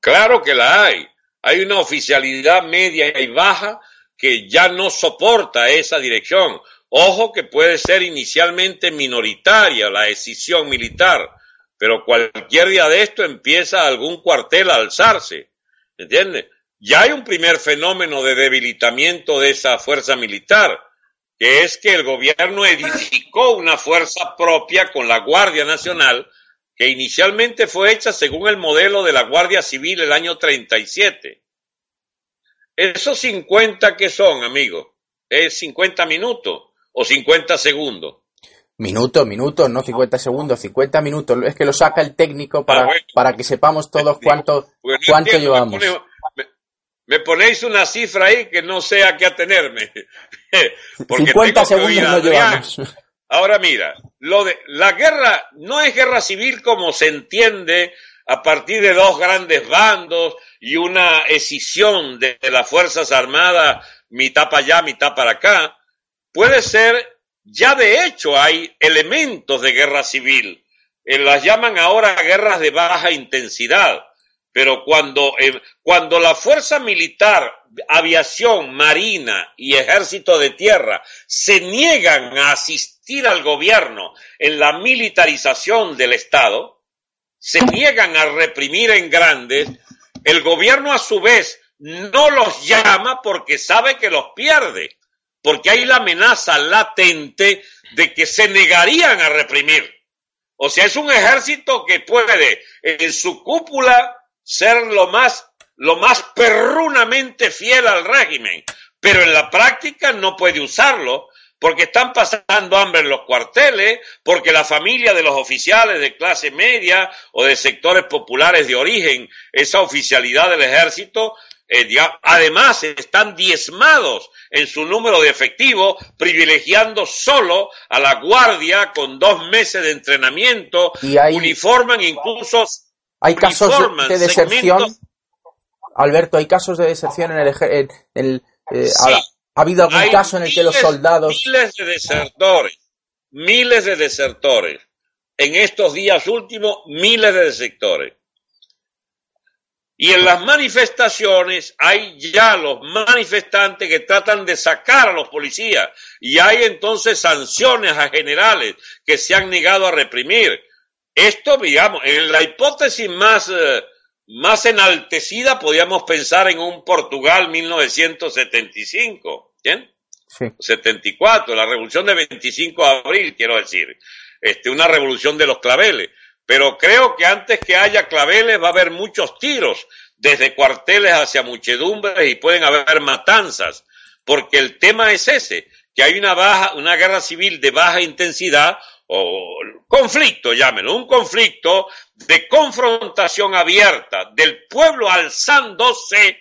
Claro que la hay. Hay una oficialidad media y baja que ya no soporta esa dirección. Ojo que puede ser inicialmente minoritaria la decisión militar, pero cualquier día de esto empieza algún cuartel a alzarse. ¿Entiendes? Ya hay un primer fenómeno de debilitamiento de esa fuerza militar, que es que el gobierno edificó una fuerza propia con la Guardia Nacional, que inicialmente fue hecha según el modelo de la Guardia Civil el año 37. Esos 50 que son, amigos, es 50 minutos o 50 segundos. Minutos, minutos, no 50 segundos, 50 minutos. Es que lo saca el técnico para, Ah, bueno. para que sepamos todos cuánto, Porque no cuánto entiendo, llevamos. Me, pone- me- me ponéis una cifra ahí que no sé a qué atenerme. Porque 50 tengo que segundos no llevamos. Ahora mira, lo de la guerra no es guerra civil como se entiende a partir de dos grandes bandos y una escisión de, de las Fuerzas Armadas, mitad para allá, mitad para acá. Puede ser, ya de hecho hay elementos de guerra civil. Eh, las llaman ahora guerras de baja intensidad. Pero cuando, eh, cuando la fuerza militar, aviación, marina y ejército de tierra se niegan a asistir al gobierno en la militarización del Estado, se niegan a reprimir en grandes, el gobierno a su vez no los llama porque sabe que los pierde, porque hay la amenaza latente de que se negarían a reprimir. O sea, es un ejército que puede en su cúpula ser lo más, lo más perrunamente fiel al régimen, pero en la práctica no puede usarlo porque están pasando hambre en los cuarteles, porque la familia de los oficiales de clase media o de sectores populares de origen, esa oficialidad del ejército, eh, además están diezmados en su número de efectivo, privilegiando solo a la guardia con dos meses de entrenamiento, Y hay- uniforman incluso Hay casos de- deserción. segmentos- Alberto, hay casos de deserción en el en- eh, Sí. ha, ha habido algún caso en el que los soldados Miles de desertores, miles de desertores. En estos días últimos, miles de desertores. Y en las manifestaciones hay ya los manifestantes que tratan de sacar a los policías y hay entonces sanciones a generales que se han negado a reprimir. Esto, digamos, en la hipótesis más, eh, más enaltecida podríamos pensar en un Portugal 1975. ¿Bien? sí. 74, la revolución de 25 de abril, quiero decir, este, una revolución de los claveles. Pero creo que antes que haya claveles va a haber muchos tiros desde cuarteles hacia muchedumbres y pueden haber matanzas, porque el tema es ese, que hay una baja, una guerra civil de baja intensidad o conflicto, llámenlo, un conflicto de confrontación abierta del pueblo alzándose,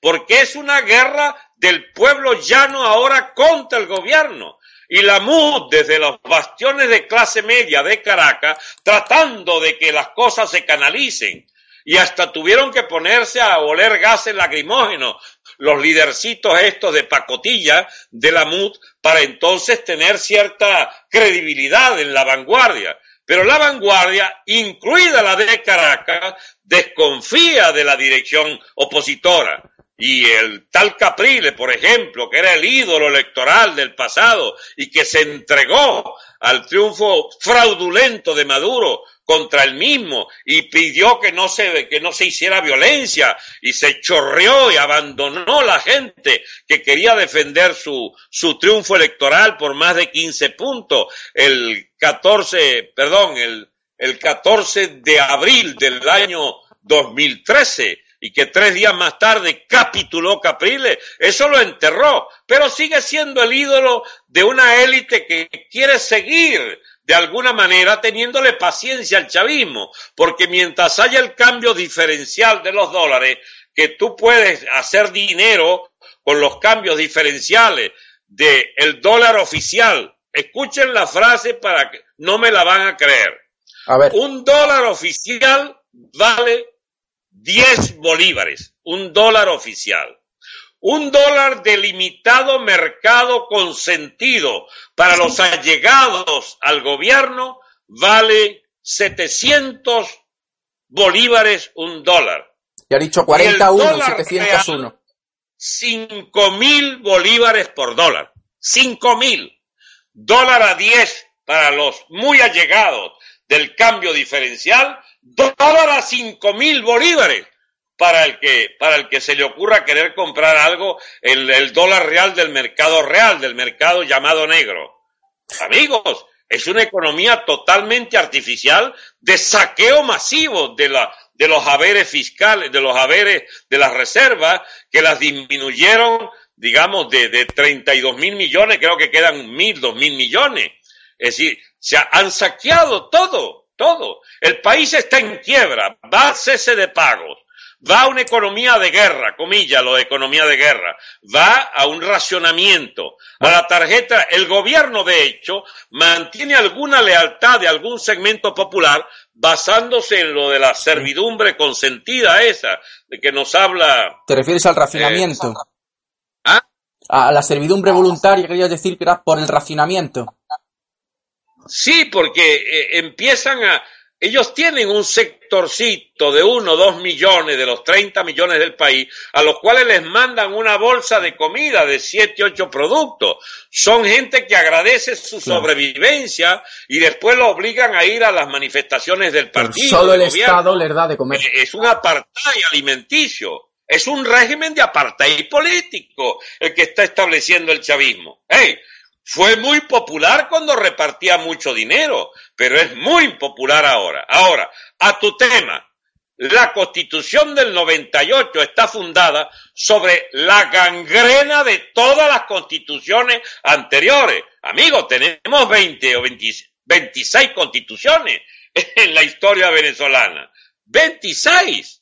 porque es una guerra del pueblo llano ahora contra el gobierno. Y la MUD desde los bastiones de clase media de Caracas, tratando de que las cosas se canalicen. Y hasta tuvieron que ponerse a oler gases lacrimógenos, los lidercitos estos de pacotilla de la MUD, para entonces tener cierta credibilidad en la vanguardia. Pero la vanguardia, incluida la de Caracas, desconfía de la dirección opositora. Y el tal Caprile, por ejemplo, que era el ídolo electoral del pasado y que se entregó al triunfo fraudulento de Maduro contra él mismo y pidió que no se, que no se hiciera violencia y se chorreó y abandonó la gente que quería defender su, su triunfo electoral por más de 15 puntos el 14, perdón, el, el 14 de abril del año 2013 y que tres días más tarde capituló Capriles, eso lo enterró, pero sigue siendo el ídolo de una élite que quiere seguir de alguna manera teniéndole paciencia al chavismo, porque mientras haya el cambio diferencial de los dólares, que tú puedes hacer dinero con los cambios diferenciales del el dólar oficial, escuchen la frase para que no me la van a creer. A ver, Un dólar oficial vale 10 bolívares, un dólar oficial. Un dólar de limitado mercado consentido para los allegados al gobierno vale 700 bolívares un dólar. ya he dicho y el 41, dólar 701. 5 mil bolívares por dólar. 5 mil. dólar a 10 para los muy allegados del cambio diferencial, dólar a 5 mil bolívares para el que para el que se le ocurra querer comprar algo en el dólar real del mercado real, del mercado llamado negro. Amigos, es una economía totalmente artificial de saqueo masivo de la de los haberes fiscales, de los haberes de las reservas, que las disminuyeron, digamos, de, de 32 mil millones, creo que quedan mil, dos mil millones. Es decir, se han saqueado todo, todo. El país está en quiebra, va a cese de pagos, va a una economía de guerra, comillas, lo de economía de guerra, va a un racionamiento, a la tarjeta. El gobierno, de hecho, mantiene alguna lealtad de algún segmento popular basándose en lo de la servidumbre consentida esa, de que nos habla. ¿Te refieres al racionamiento? Eh, ¿Ah? A la servidumbre voluntaria, querías decir que era por el racionamiento. Sí, porque eh, empiezan a, ellos tienen un sectorcito de uno o dos millones de los 30 millones del país, a los cuales les mandan una bolsa de comida de siete, ocho productos. Son gente que agradece su sobrevivencia y después lo obligan a ir a las manifestaciones del partido. solo el Estado les da de comer. Eh, es un apartheid alimenticio. Es un régimen de apartheid político el que está estableciendo el chavismo. ¡Hey! Fue muy popular cuando repartía mucho dinero, pero es muy impopular ahora. Ahora, a tu tema, la constitución del 98 está fundada sobre la gangrena de todas las constituciones anteriores. Amigos, tenemos 20 o 26 constituciones en la historia venezolana. 26.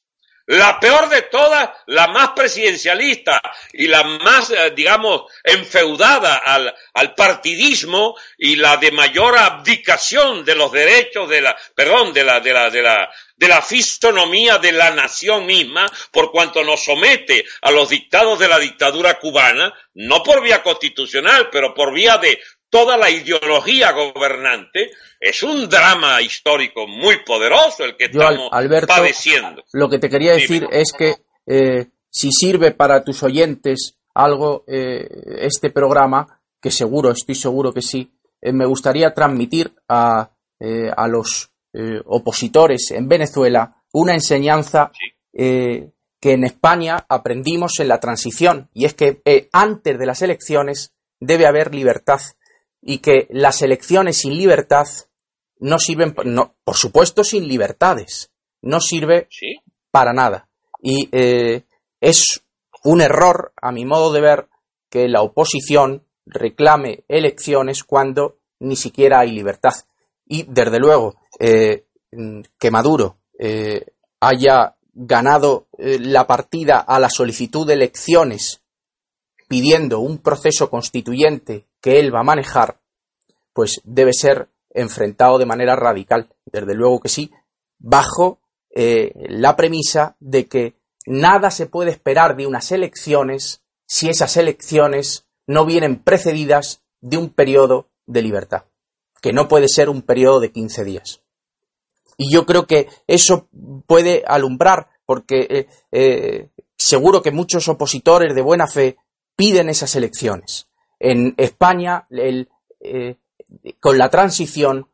La peor de todas, la más presidencialista y la más, eh, digamos, enfeudada al, al, partidismo y la de mayor abdicación de los derechos de la, perdón, de la, de la, de la, de la fisonomía de la nación misma, por cuanto nos somete a los dictados de la dictadura cubana, no por vía constitucional, pero por vía de toda la ideología gobernante, es un drama histórico muy poderoso el que estamos padeciendo. Lo que te quería decir es que eh, si sirve para tus oyentes algo eh, este programa, que seguro, estoy seguro que sí, eh, me gustaría transmitir a, a los opositores en Venezuela una enseñanza que en España aprendimos en la transición, y es que antes de las elecciones debe haber libertad y que las elecciones sin libertad no sirven, no, por supuesto sin libertades, no sirve para nada. Y eh, es un error, a mi modo de ver, que la oposición reclame elecciones cuando ni siquiera hay libertad. Y desde luego, eh, que Maduro eh, haya ganado la partida a la solicitud de elecciones pidiendo un proceso constituyente que él va a manejar, pues debe ser enfrentado de manera radical. Desde luego que sí, bajo eh, la premisa de que nada se puede esperar de unas elecciones si esas elecciones no vienen precedidas de un periodo de libertad, que no puede ser un periodo de 15 días. Y yo creo que eso puede alumbrar, porque eh, eh, seguro que muchos opositores de buena fe piden esas elecciones. En España, el, con la transición,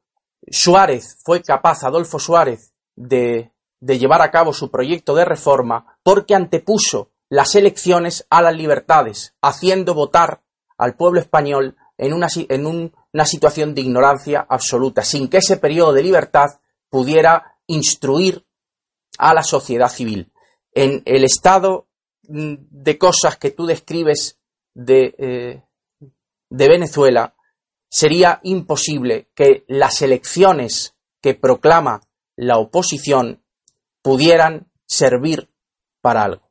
Suárez fue capaz, Adolfo Suárez, de, de llevar a cabo su proyecto de reforma porque antepuso las elecciones a las libertades, haciendo votar al pueblo español en una, en una situación de ignorancia absoluta, sin que ese periodo de libertad pudiera instruir a la sociedad civil. En el estado mm, de cosas que tú describes de, eh, de Venezuela, sería imposible que las elecciones que proclama la oposición pudieran servir para algo.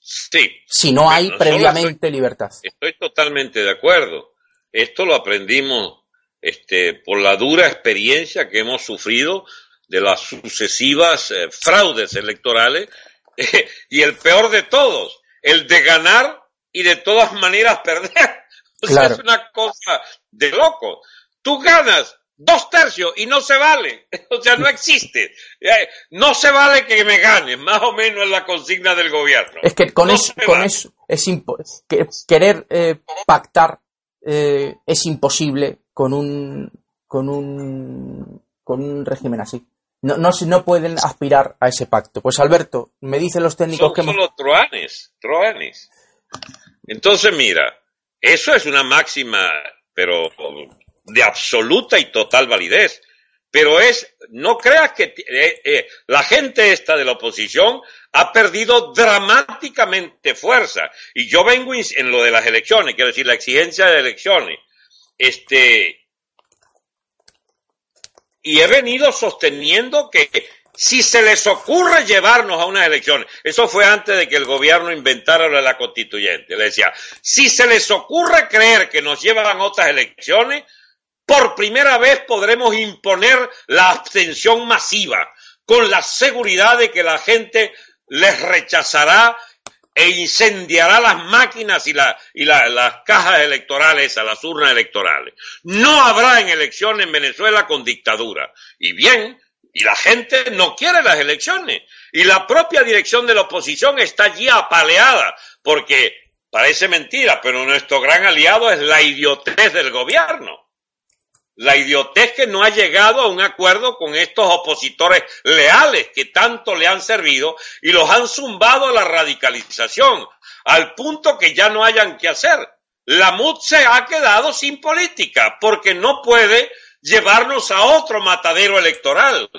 Sí. Si no hay previamente libertad. Estoy totalmente de acuerdo. Esto lo aprendimos este, por la dura experiencia que hemos sufrido de las sucesivas eh, fraudes electorales y el peor de todos, el de ganar y de todas maneras perder. es una cosa de loco. Tú ganas dos tercios y no se vale. O sea, no existe. Eh, no se vale que me gane, más o menos es la consigna del gobierno. Es que con eso, con eso es querer eh, pactar eh, es imposible con un, con un, con un régimen así. No, no, no pueden aspirar a ese pacto. Pues Alberto, me dicen los técnicos Son que... solo troanes, troanes. Entonces, mira, eso es una máxima, pero de absoluta y total validez. Pero es, no creas que eh, eh, la gente esta de la oposición ha perdido dramáticamente fuerza. Y yo vengo en lo de las elecciones, quiero decir, la exigencia de elecciones. Este, y he venido sosteniendo que si se les ocurre llevarnos a unas elecciones, eso fue antes de que el gobierno inventara lo de la constituyente, le decía, si se les ocurre creer que nos llevan a otras elecciones, por primera vez podremos imponer la abstención masiva, con la seguridad de que la gente les rechazará e incendiará las máquinas y, y la, las cajas electorales, a las urnas electorales. No habrá en elecciones en Venezuela con dictadura. Y bien, y la gente no quiere las elecciones. Y la propia dirección de la oposición está allí apaleada, porque parece mentira, pero nuestro gran aliado es la idiotez del gobierno la idiotez que no ha llegado a un acuerdo con estos opositores leales que tanto le han servido y los han zumbado a la radicalización, al punto que ya no hayan que hacer. La MUD se ha quedado sin política porque no puede llevarnos a otro matadero electoral.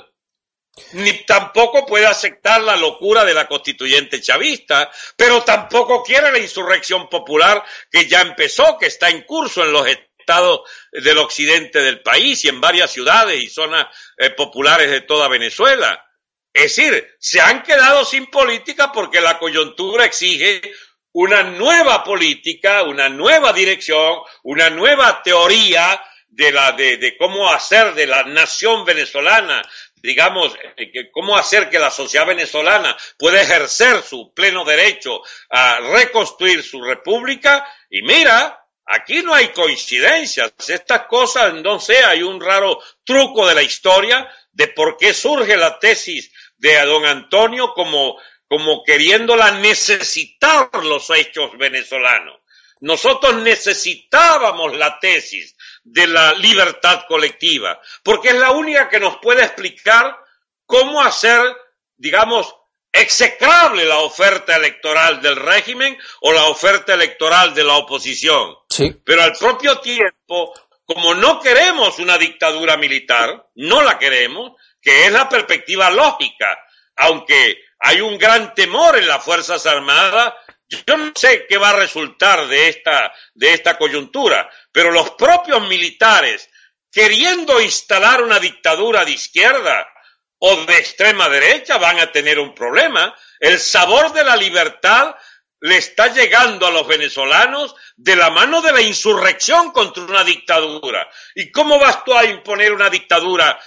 Ni tampoco puede aceptar la locura de la constituyente chavista, pero tampoco quiere la insurrección popular que ya empezó, que está en curso en los del occidente del país y en varias ciudades y zonas eh, populares de toda Venezuela. Es decir, se han quedado sin política porque la coyuntura exige una nueva política, una nueva dirección, una nueva teoría de, la, de, de cómo hacer de la nación venezolana, digamos, eh, cómo hacer que la sociedad venezolana pueda ejercer su pleno derecho a reconstruir su república. Y mira, Aquí no hay coincidencias. Estas cosas, no sé, hay un raro truco de la historia de por qué surge la tesis de don Antonio como, como queriéndola necesitar los hechos venezolanos. Nosotros necesitábamos la tesis de la libertad colectiva, porque es la única que nos puede explicar cómo hacer, digamos, execrable la oferta electoral del régimen o la oferta electoral de la oposición. Pero al propio tiempo, como no queremos una dictadura militar, no la queremos, que es la perspectiva lógica, aunque hay un gran temor en las Fuerzas Armadas, yo no sé qué va a resultar de esta, de esta coyuntura, pero los propios militares, queriendo instalar una dictadura de izquierda, o de extrema derecha van a tener un problema. El sabor de la libertad le está llegando a los venezolanos de la mano de la insurrección contra una dictadura. ¿Y cómo vas tú a imponer una dictadura,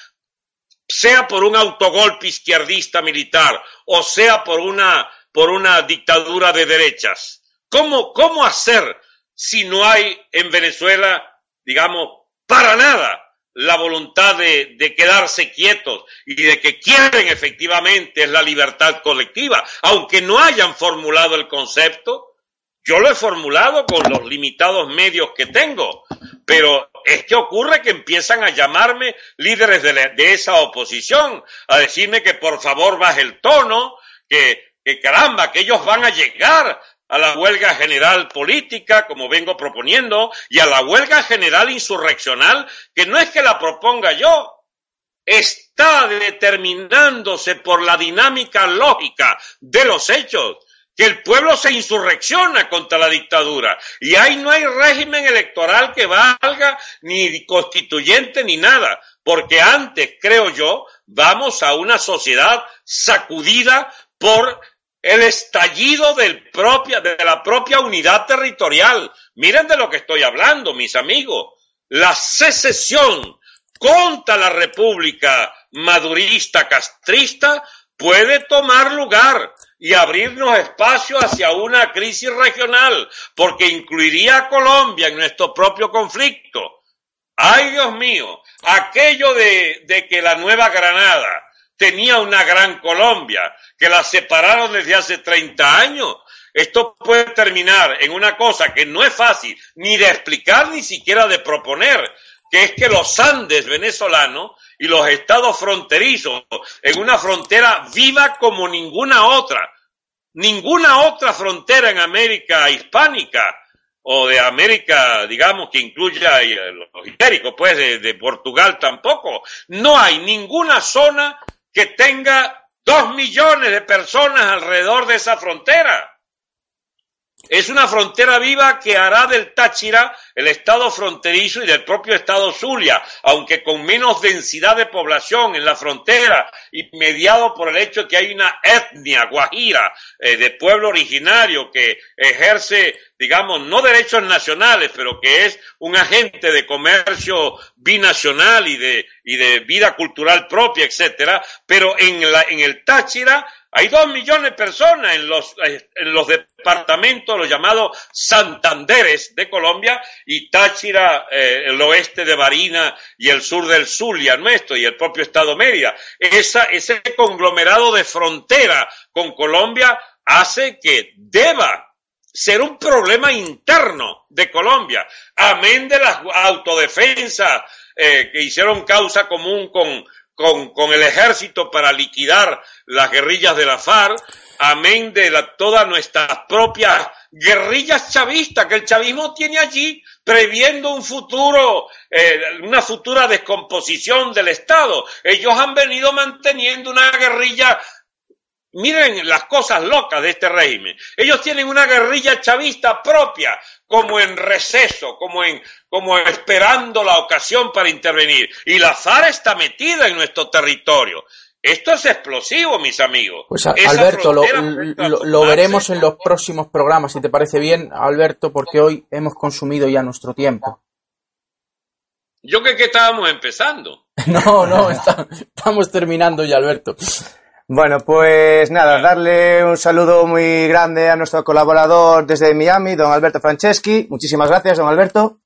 sea por un autogolpe izquierdista militar o sea por una, por una dictadura de derechas? ¿Cómo, cómo hacer si no hay en Venezuela, digamos, para nada la voluntad de, de, quedarse quietos y de que quieren efectivamente es la libertad colectiva, aunque no hayan formulado el concepto, yo lo he formulado con los limitados medios que tengo, pero es que ocurre que empiezan a llamarme líderes de, de esa oposición, a decirme que por favor baje el tono, que, que caramba, que ellos van a llegar a la huelga general política, como vengo proponiendo, y a la huelga general insurreccional, que no es que la proponga yo, está determinándose por la dinámica lógica de los hechos, que el pueblo se insurrecciona contra la dictadura, y ahí no hay régimen electoral que valga, ni constituyente, ni nada, porque antes, creo yo, vamos a una sociedad sacudida por el estallido del propia, de la propia unidad territorial. Miren de lo que estoy hablando, mis amigos. La secesión contra la república madurista castrista puede tomar lugar y abrirnos espacio hacia una crisis regional, porque incluiría a Colombia en nuestro propio conflicto. Ay, Dios mío, aquello de, de que la Nueva Granada tenía una gran Colombia, que la separaron desde hace 30 años Esto puede terminar en una cosa que no es fácil ni de explicar ni siquiera de proponer, que es que los Andes venezolanos y los estados fronterizos en una frontera viva como ninguna otra, ninguna otra frontera en América hispánica o de América, digamos, que incluya los ibéricos, pues de, de Portugal tampoco. No hay ninguna zona que tenga dos millones de personas alrededor de esa frontera. Es una frontera viva que hará del Táchira el estado fronterizo y del propio estado Zulia, aunque con menos densidad de población en la frontera y mediado por el hecho que hay una etnia guajira eh, de pueblo originario que ejerce, digamos, no derechos nacionales, pero que es un agente de comercio binacional y de, y de vida cultural propia, etcétera, pero en, la, en el Táchira hay dos millones de personas en los, en los departamentos, los llamados Santanderes de Colombia, y Táchira, eh, el oeste de Barina y el sur del Zulia nuestro, y el propio estado Mérida. Esa, ese conglomerado de frontera con Colombia hace que deba ser un problema interno de Colombia, amén de las autodefensas eh, que hicieron causa común con con, el ejército para liquidar las guerrillas de la FARC, amén de la, todas nuestras propias guerrillas chavistas que el chavismo tiene allí, previendo un futuro, eh, una futura descomposición del Estado. Ellos han venido manteniendo una guerrilla Miren las cosas locas de este régimen. Ellos tienen una guerrilla chavista propia, como en receso, como en, como esperando la ocasión para intervenir. Y la FARC está metida en nuestro territorio. Esto es explosivo, mis amigos. Pues Alberto, lo, lo, veremos en los próximos programas, si te parece bien, Alberto, porque hoy hemos consumido ya nuestro tiempo. Yo creo que estábamos empezando. no, no, estamos terminando ya, Alberto. Bueno, pues nada, darle un saludo muy grande a nuestro colaborador desde Miami, don Alberto Franceschi. Muchísimas gracias, don Alberto.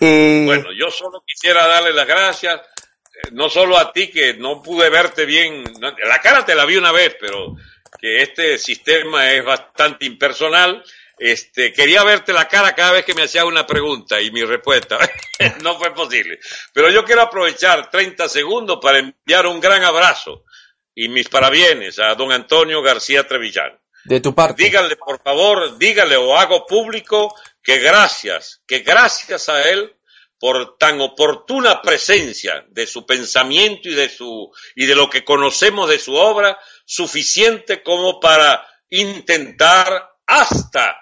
Bueno, yo solo quisiera darle las gracias, eh, no solo a ti que no pude verte bien, la cara te la vi una vez, pero que este sistema es bastante impersonal. Este, quería verte la cara cada vez que me hacías una pregunta y mi respuesta no fue posible. Pero yo quiero aprovechar 30 segundos para enviar un gran abrazo y mis parabienes a don Antonio García Trevillán. De tu parte. Díganle, por favor, dígale o hago público que gracias, que gracias a él por tan oportuna presencia de su pensamiento y de su y de lo que conocemos de su obra, suficiente como para intentar hasta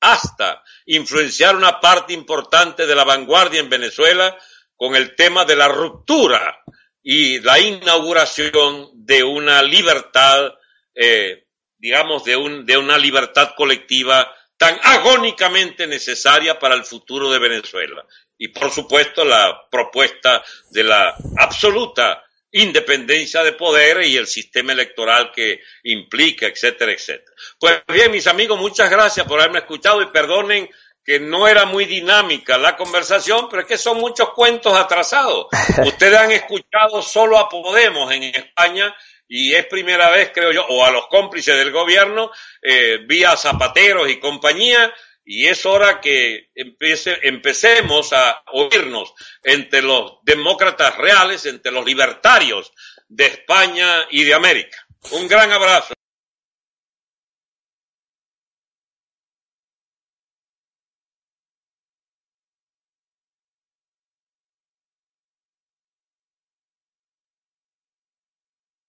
hasta influenciar una parte importante de la vanguardia en Venezuela con el tema de la ruptura y la inauguración de una libertad, eh, digamos, de, un, de una libertad colectiva tan agónicamente necesaria para el futuro de Venezuela. Y por supuesto la propuesta de la absoluta independencia de poder y el sistema electoral que implica, etcétera, etcétera. Pues bien, mis amigos, muchas gracias por haberme escuchado y perdonen que no era muy dinámica la conversación, pero es que son muchos cuentos atrasados. Ustedes han escuchado solo a Podemos en España y es primera vez, creo yo, o a los cómplices del gobierno, eh, vía zapateros y compañía, y es hora que empiece, empecemos a oírnos entre los demócratas reales, entre los libertarios de España y de América. Un gran abrazo.